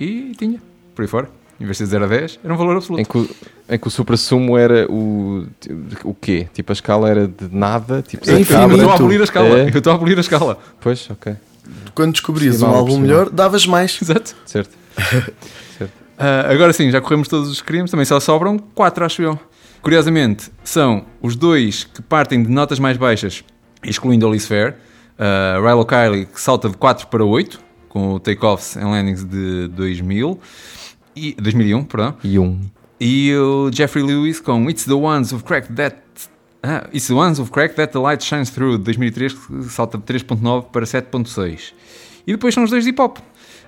e tinha, por aí fora. Em vez de ser 0 a 10, era um valor absoluto. Em que, o, em que o supra-sumo era o, o quê? Tipo, a escala era de nada, tipo, É. Eu estou a abolir a escala. É. Eu estou a abolir a escala. Pois, ok, Quando descobrias Sim, um mal, álbum sim, melhor, davas mais. Exato. <laughs> certo. Ah, agora sim, já corremos todos os queríamos. Também só sobram 4, acho eu. Curiosamente, são os dois que partem de notas mais baixas, excluindo o Alice Fair. Uh, Rilo Kiley, que salta de 4 para 8, com o Takeoffs and Landings de 2000. E, 2001, perdão. E um. E o Jeffrey Lewis com It's the Ones Who've Cracked That. Ah, It's the Ones Who've Cracked That the Light Shines Through, de 2003, que salta de 3.9 para 7.6. E depois são os dois de hip hop.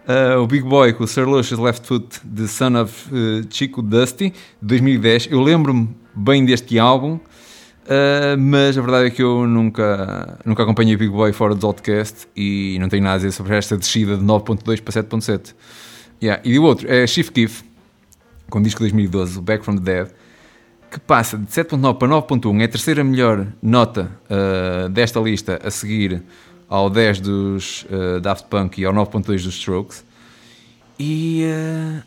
Ah, o Big Boy com o Sir Lucius Left Foot, The Son of eh, Chico Dusty, de 2010. Eu lembro-me bem deste álbum, ah, mas a verdade é que eu nunca, nunca acompanhei o Big Boy fora do podcast e não tenho nada a dizer sobre esta descida de 9.2 para 7.7. Yeah. E o outro é Chief Keef, com o disco 2012, o Back from the Dead, que passa de 7.9 para 9.1, é a terceira melhor nota uh, desta lista, a seguir ao 10 dos uh, Daft Punk e ao 9.2 dos Strokes. E eh,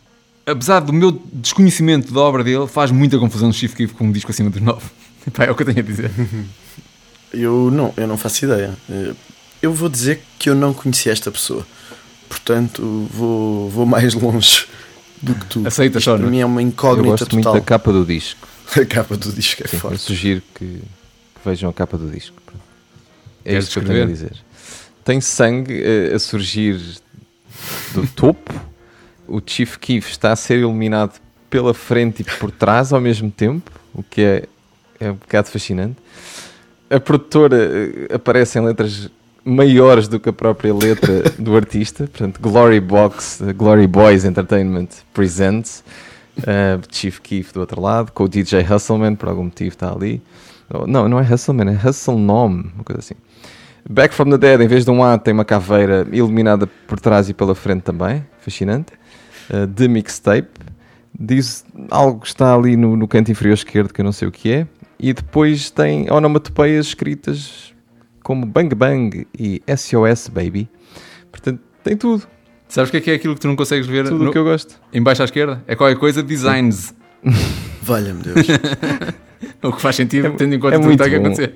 apesar do meu desconhecimento da obra dele, faz muita confusão o Chief Keef com um disco acima dos 9. Epá, é o que eu tenho a dizer. <laughs> Eu não, eu não faço ideia. Eh, Eu vou dizer que eu não conheci esta pessoa. Portanto, vou, vou mais longe do que tu. Aceita Isto para é? mim é uma Eu incógnita gosto muito total. da capa do disco. A capa do disco é Sim, eu forte. sugiro que, que vejam a capa do disco. É Queres isto que eu tenho a dizer. Tem sangue eh, a surgir do <laughs> topo. O Chief Keef está a ser iluminado pela frente e por trás ao mesmo tempo, o que é, é um bocado fascinante. A produtora eh, aparece em letras maiores do que a própria letra do artista, portanto, Glory Box, eh, Glory Boys Entertainment presents uh, Chief Keef do outro lado, com o DJ Hustleman, por algum motivo está ali. Oh, Não, não é Hustleman, é Hustle Nom, uma coisa assim. Back from the Dead, em vez de um A, tem uma caveira iluminada por trás e pela frente também, fascinante. Uh, The Mixtape, diz algo que está ali no, no canto inferior esquerdo, que eu não sei o que é. E depois tem onomatopeias escritas como Bang Bang e SOS Baby. Portanto, tem tudo, Sabes o que é que é aquilo que tu não consegues ver tudo o no, que eu gosto. em baixo à esquerda? É qualquer coisa designs. <laughs> Valha-me Deus. <laughs> O que faz sentido, É- tendo em conta é tudo o que está a acontecer.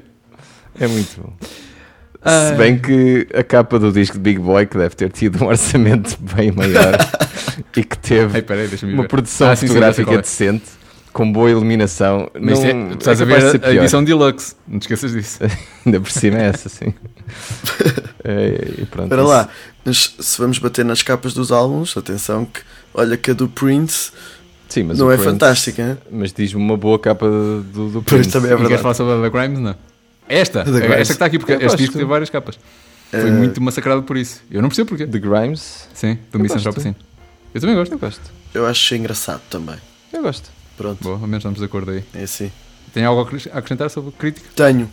É muito bom. Ah. Se bem que a capa do disco de Big Boy, que deve ter tido um orçamento <laughs> bem maior e que teve Ei, peraí, uma ver. produção Ah, sim, fotográfica é. decente, com boa iluminação, Mas não, é- tu estás é a ver a, a edição deluxe, não te esqueças disso. <laughs> Ainda por cima é essa, sim. <laughs> É, e pronto, Espera isso- lá, mas se vamos bater nas capas dos álbuns, atenção que olha que a do Prince Sim, mas não o é Prince- fantástica. hein? Mas diz-me uma boa capa do, do Pois, Prince. também é e queres verdade. falar sobre a The Grimes? Não. Esta, The esta que está aqui, porque Eu este gosto. disco teve várias capas. Foi Eh, muito massacrado por isso. Eu não percebo porquê. The Grimes, Sim, do. Shop assim. Eu também gosto. eu gosto. Eu acho engraçado também. Eu gosto. Pronto, Boa, ao menos estamos de acordo aí. é assim. Tem algo a acres- a acrescentar sobre crítica? Tenho,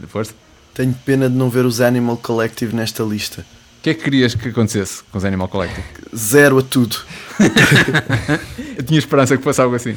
De força. tenho pena de não ver os Animal Collective nesta lista. O que é que querias que acontecesse com os Animal Collective? Zero a tudo. <laughs> Eu tinha esperança que fosse algo assim.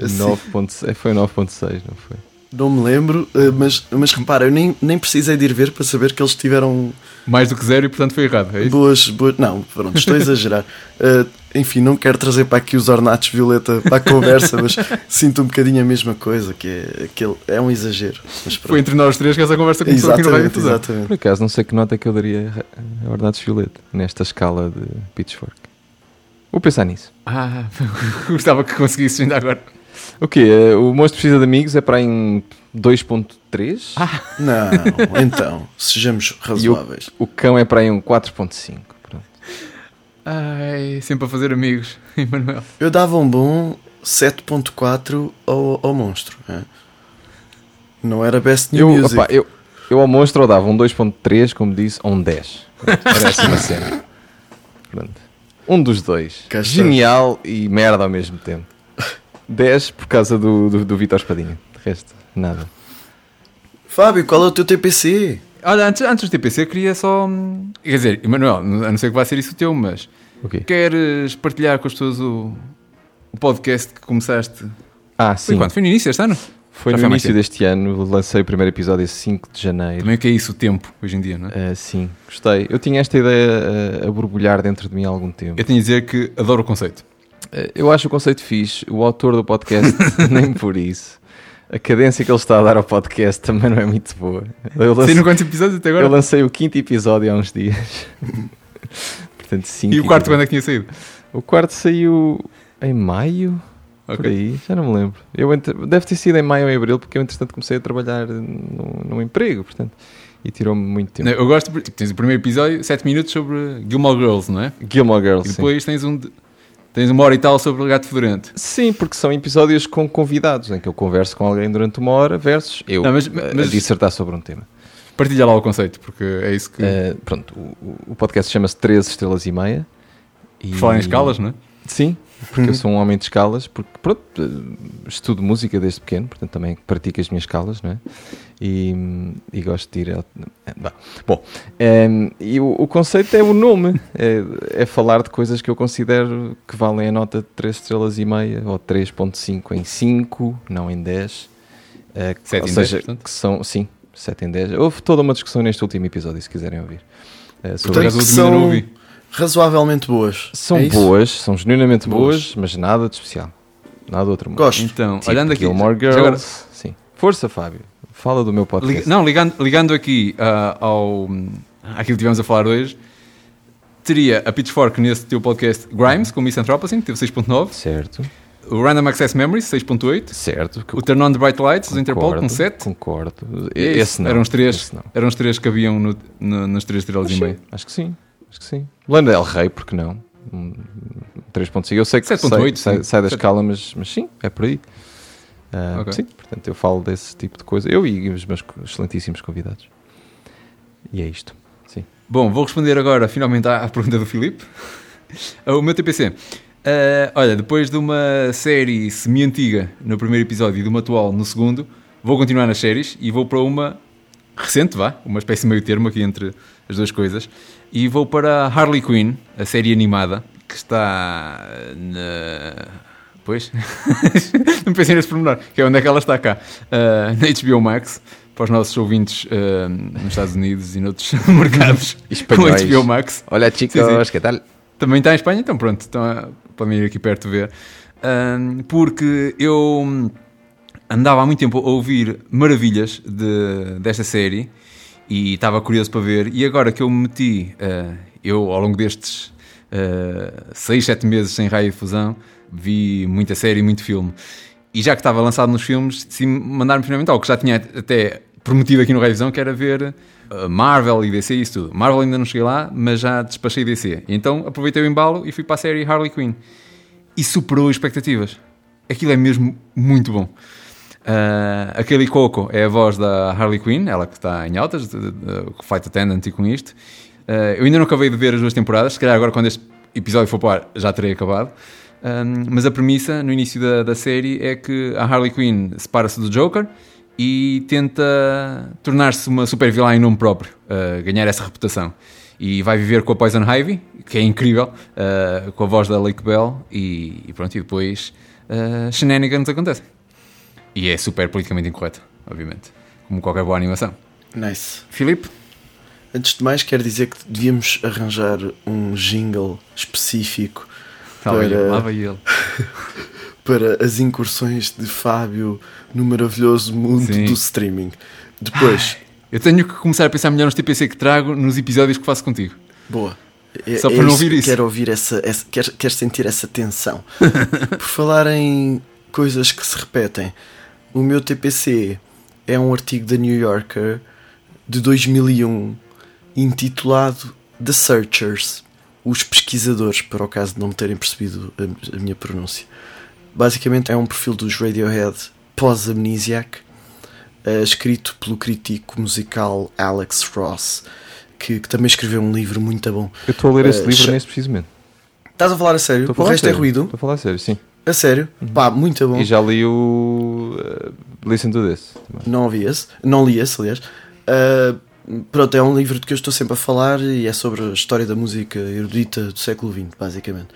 Assim. 9.6, foi 9.6, não foi? Não me lembro, eh, mas, mas repara, eu nem, nem precisei de ir ver para saber que eles tiveram Mais do que zero e portanto foi errado. É isso? boas. boas não, pronto, estou a exagerar. <laughs> Eh, enfim, não quero trazer para aqui os ornatos violeta para a conversa, mas <laughs> sinto um bocadinho a mesma coisa, que é, aquele, é um exagero. Mas Foi entre nós três que essa conversa começou aqui no Exatamente, Fusão. exatamente. Por acaso, não sei que nota é que eu daria a Ornatos Violeta nesta escala de Pitchfork. Vou pensar nisso. Ah, <laughs> gostava que conseguisse ainda agora. O quê? Eh, O Monstro Precisa de Amigos é para em 2.3 Não, então, sejamos razoáveis. o Cão é para aí um 4.5. Pronto. Ai, sempre a fazer amigos, <laughs> Emanuel. Eu dava um bom 7.4 ao, ao monstro. é. Não era Best New Eu, Music. opá, eu, eu ao Monstro dava um 2.3, como disse, ou um 10. Pronto, Era essa uma cena. <laughs> Pronto. Um dos dois. Genial e merda ao mesmo tempo. 10 por causa do, do, do Vitor Espadinha. De resto, nada. Fábio, qual é o teu TPC? Olha, antes, antes do TPC, queria só. Quer dizer, Emanuel, a não ser que vai ser isso o teu, mas O quê? queres partilhar com as pessoas o, o podcast que começaste? Ah, Foi sim. quando? Foi no início deste ano? Foi Já no foi início deste ano, lancei o primeiro episódio a 5 de janeiro. Também o que é isso, o tempo, hoje em dia, não é? Ah, sim, gostei. Eu tinha esta ideia ah, a borbulhar dentro de mim há algum tempo. Eu tenho a dizer que adoro o conceito. Ah, eu acho o conceito fixe. O autor do podcast, <laughs> nem por isso. A cadência que ele está a dar ao podcast também não é muito boa. Eu lancei, quantos episódios até agora? eu lancei o quinto episódio há uns dias. <laughs> Portanto, cinco E o quarto episódios. quando é que tinha saído? O quarto saiu em maio, por Ok. aí, já não me lembro. Eu entre- Deve ter sido em maio ou em abril, porque eu entretanto comecei a trabalhar num, num emprego, portanto, e tirou-me muito tempo. Não, Eu gosto, tipo, tens o primeiro episódio, 7 minutos sobre Gilmore Girls, não é? Gilmore Girls, E sim. depois tens um. de- Tens uma hora e tal sobre o gato fedorento. Sim, porque são episódios com convidados, em que eu converso com alguém durante uma hora, versus eu Não, mas- a- mas- a dissertar sobre um tema. Partilha lá o conceito, porque é isso que. Eh, pronto, o, o podcast chama-se 13 Estrelas e Meia. E... Falar em escalas, não é? Sim, porque eu sou um homem de escalas, porque pronto, estudo música desde pequeno, portanto também pratico as minhas escalas, não é? E, e gosto de ir. Ao... Bom, em, e o, o conceito é o nome, é, é falar de coisas que eu considero que valem a nota de 3 estrelas e meia ou 3.5 em 5, não em 10. eh, Sete ou em seja, 10, portanto? que são, sim, 7 em 10. Houve toda uma discussão neste último episódio, se quiserem ouvir. eh, sobre Portanto, que ainda não são- ouvi. Razoavelmente boas. São É boas, são genuinamente boas, Boas. mas nada de especial. Nada outro mundo. Gosto. Então, Tipo olhando aqui. Gilmore Girls. agora- Sim. Força, Fábio. Fala do meu podcast. Liga- não, ligando, ligando aqui ah, ao, àquilo que tivemos a falar hoje, teria a Pitchfork nesse teu podcast Grimes, com Miss Anthropocene, que teve 6.9, Certo, o Random Access Memories, 6.8, certo. que o Turn On The Bright Lights, do Interpol, com concordo, 7. Concordo. E é isso. Esse não. Eram os três, esse não. eram os três que haviam no, no, nas três estrelas e meio. acho que sim. Acho que sim. Lana Del Rey, porque não? Um, 3.5. Eu sei que 7.8, sai, sai, sim. sai da escala, mas, mas sim, é por aí. Ah, Ok. Sim, portanto eu falo desse tipo de coisa. Eu e os meus excelentíssimos convidados. E é isto. Sim. Bom, vou responder agora finalmente à, à pergunta do Filipe. <laughs> o meu TPC. Ah, olha, depois de uma série semi-antiga no primeiro episódio e de uma atual no segundo, vou continuar nas séries e vou para uma recente, vá, uma espécie de meio termo aqui entre as duas coisas. E vou para Harley Quinn, a série animada, que está na. Pois, <laughs> não pensei nesse pormenor, que é onde é que ela está cá, Ah, na HBO Max, para os nossos ouvintes ah, nos Estados Unidos e noutros <laughs> mercados <laughs> com Espanhóis. HBO Max. Olha, chicos, Sim, sim. que tal? Também está em Espanha, então pronto, então, podem ir aqui perto ver. Ahm, porque eu andava há muito tempo a ouvir maravilhas de- desta série e estava curioso para ver. E agora que eu me meti, ah, eu ao longo destes 6, 7 meses sem raio de fusão, vi muita série e muito filme. E já que estava lançado nos filmes, decidi mandar-me finalmente algo que já tinha até prometido aqui no Raio Visão, que era ver uh, Marvel e DC e isso tudo. Marvel ainda não cheguei lá, mas já despachei DC. E então aproveitei o embalo e fui para a série Harley Quinn. E superou as expectativas. Aquilo é mesmo muito bom. Uh, a Kelly Coco é a voz da Harley Quinn, ela que está em altas, de, de, Attendant e com isto. Uh, eu ainda não acabei de ver as duas temporadas, se calhar agora quando este episódio for para já terei acabado. Um, mas a premissa no início da, da série é que a Harley Quinn separa-se do Joker e tenta tornar-se uma super vilã em nome próprio, uh, ganhar essa reputação. E vai viver com a Poison Ivy, que é incrível, uh, com a voz da Lake Bell, e, e pronto, e depois uh, shenanigans acontecem. E é super politicamente incorreto, obviamente, como qualquer boa animação. Nice. Filipe? Antes de mais, quero dizer que devíamos arranjar um jingle específico Lá vai ele, Para- lá vai ele. <laughs> para as incursões de Fábio no maravilhoso mundo Sim. do streaming. Depois, Eu tenho que começar a pensar melhor nos TPC que trago nos episódios que faço contigo. boa. É, Só é para não isso ouvir isso. Quero ouvir essa, essa quero, quero sentir essa tensão. <laughs> Por falar em coisas que se repetem, o meu TPC é um artigo da New Yorker de 2001 intitulado The Searchers, os pesquisadores, para o caso de não me terem percebido a, minha pronúncia. Basicamente é um perfil dos Radiohead pós-amnesiac, eh, escrito pelo crítico musical Alex Ross, que, que também escreveu um livro muito bom. Eu estou a ler esse Eh, livro nesse preciso momento. Estás a falar a sério? A O resto é sério. ruído? Estou a falar a sério, sim. A sério? Pá, muito bom. E já li o uh, Listen to This. também. Não ouvi esse, não li esse, aliás. Ah, pronto, é um livro de que eu estou sempre a falar e é sobre a história da música erudita do século XX, basicamente.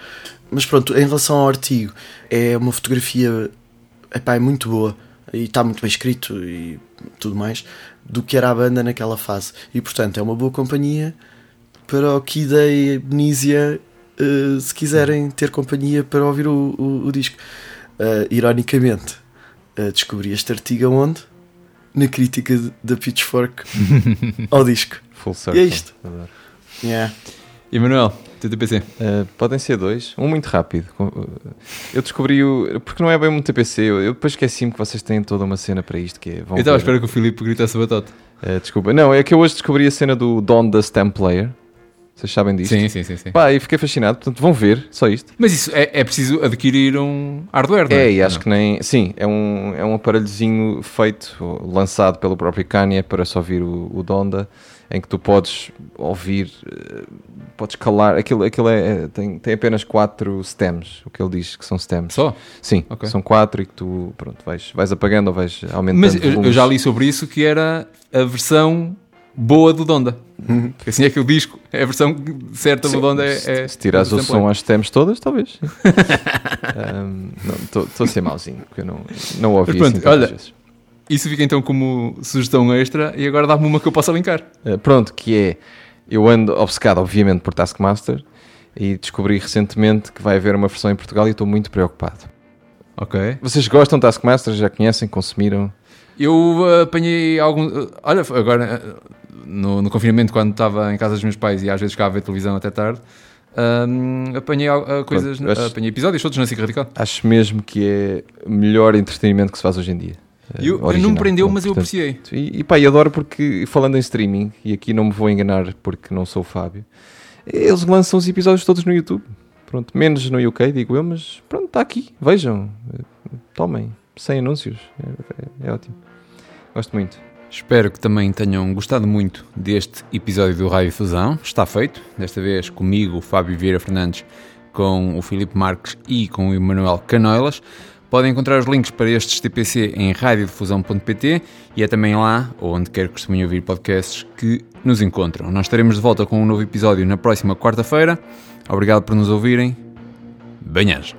Mas pronto, em relação ao artigo, é uma fotografia epá, é muito boa e está muito bem escrito e tudo mais do que era a banda naquela fase. E portanto, é uma boa companhia para o Kid e Amnesia eh, se quiserem ter companhia para ouvir o, o- o disco. Ah, ironicamente, ah, descobri este artigo onde? Na crítica da Pitchfork <laughs> ao disco. Full circle. E é isto. Adoro. É. Emanuel, teu TPC. Uh, podem ser dois, um muito rápido. Uh, Eu descobri o. Porque não é bem um TPC, eu, depois esqueci-me que vocês têm toda uma cena para isto que é. vão Eu estava à ver. espera que o Filipe gritasse a batota. Uh, desculpa, não, é que eu hoje descobri a cena do Don the Stamp Player. Vocês sabem disto? Sim, sim, sim, sim. Pá, e fiquei fascinado, portanto vão ver, só isto. Mas isso é, é preciso adquirir um hardware, não é? É, e acho Não. que nem. Sim, é um, é um aparelhozinho feito, lançado pelo próprio Kanye para só ouvir o, o Donda, em que tu podes ouvir, eh, podes calar. Aquilo, aquilo é, é- tem, tem apenas quatro stems, o que ele diz que são stems. Só? Sim, Ok. são quatro e que tu pronto, vais, vais apagando ou vais aumentando. Mas eu, eu já li sobre isso que era a versão boa do Donda. Porque assim é que o disco, a versão certa do Donda é. se, é se tirares o som às stems todas, talvez. <laughs> Estou a ser mauzinho, porque eu não, não ouvi Mas pronto, assim olha, vezes. Isso fica então como sugestão extra e agora dá-me uma que eu possa linkar. Uh, pronto, que é eu ando obcecado, obviamente, por Taskmaster E descobri recentemente que vai haver uma versão em Portugal e estou muito preocupado. Ok. Vocês gostam de Taskmaster? Já conhecem? Consumiram? Eu uh, apanhei algum. uh, olha, agora uh, no, no confinamento, quando estava em casa dos meus pais e às vezes ficava a ver televisão até tarde, um, apanhei uh, coisas, Pronto, acho- apanhei episódios todos na SIC Radical. Acho mesmo que é o melhor entretenimento que se faz hoje em dia. Eh, Eu, eu não me prendeu, mas eu portanto, apreciei. E, e pá, e adoro porque, falando em streaming, e aqui não me vou enganar porque não sou o Fábio, eles lançam os episódios todos no YouTube. Pronto, menos no UK, digo eu, mas pronto, está aqui. Vejam, eh, tomem, sem anúncios. É, é- é ótimo. Gosto muito. Espero que também tenham gostado muito deste episódio do Raio Fusão. Está feito, desta vez comigo, Fábio Vieira Fernandes, com o Filipe Marques e com o Emanuel Canoilas. Podem encontrar os links para estes TPC em radiodifusão.pt e é também lá, ou onde quer que costumem ouvir podcasts, que nos encontram. Nós estaremos de volta com um novo episódio na próxima quarta-feira. Obrigado por nos ouvirem. Banhas.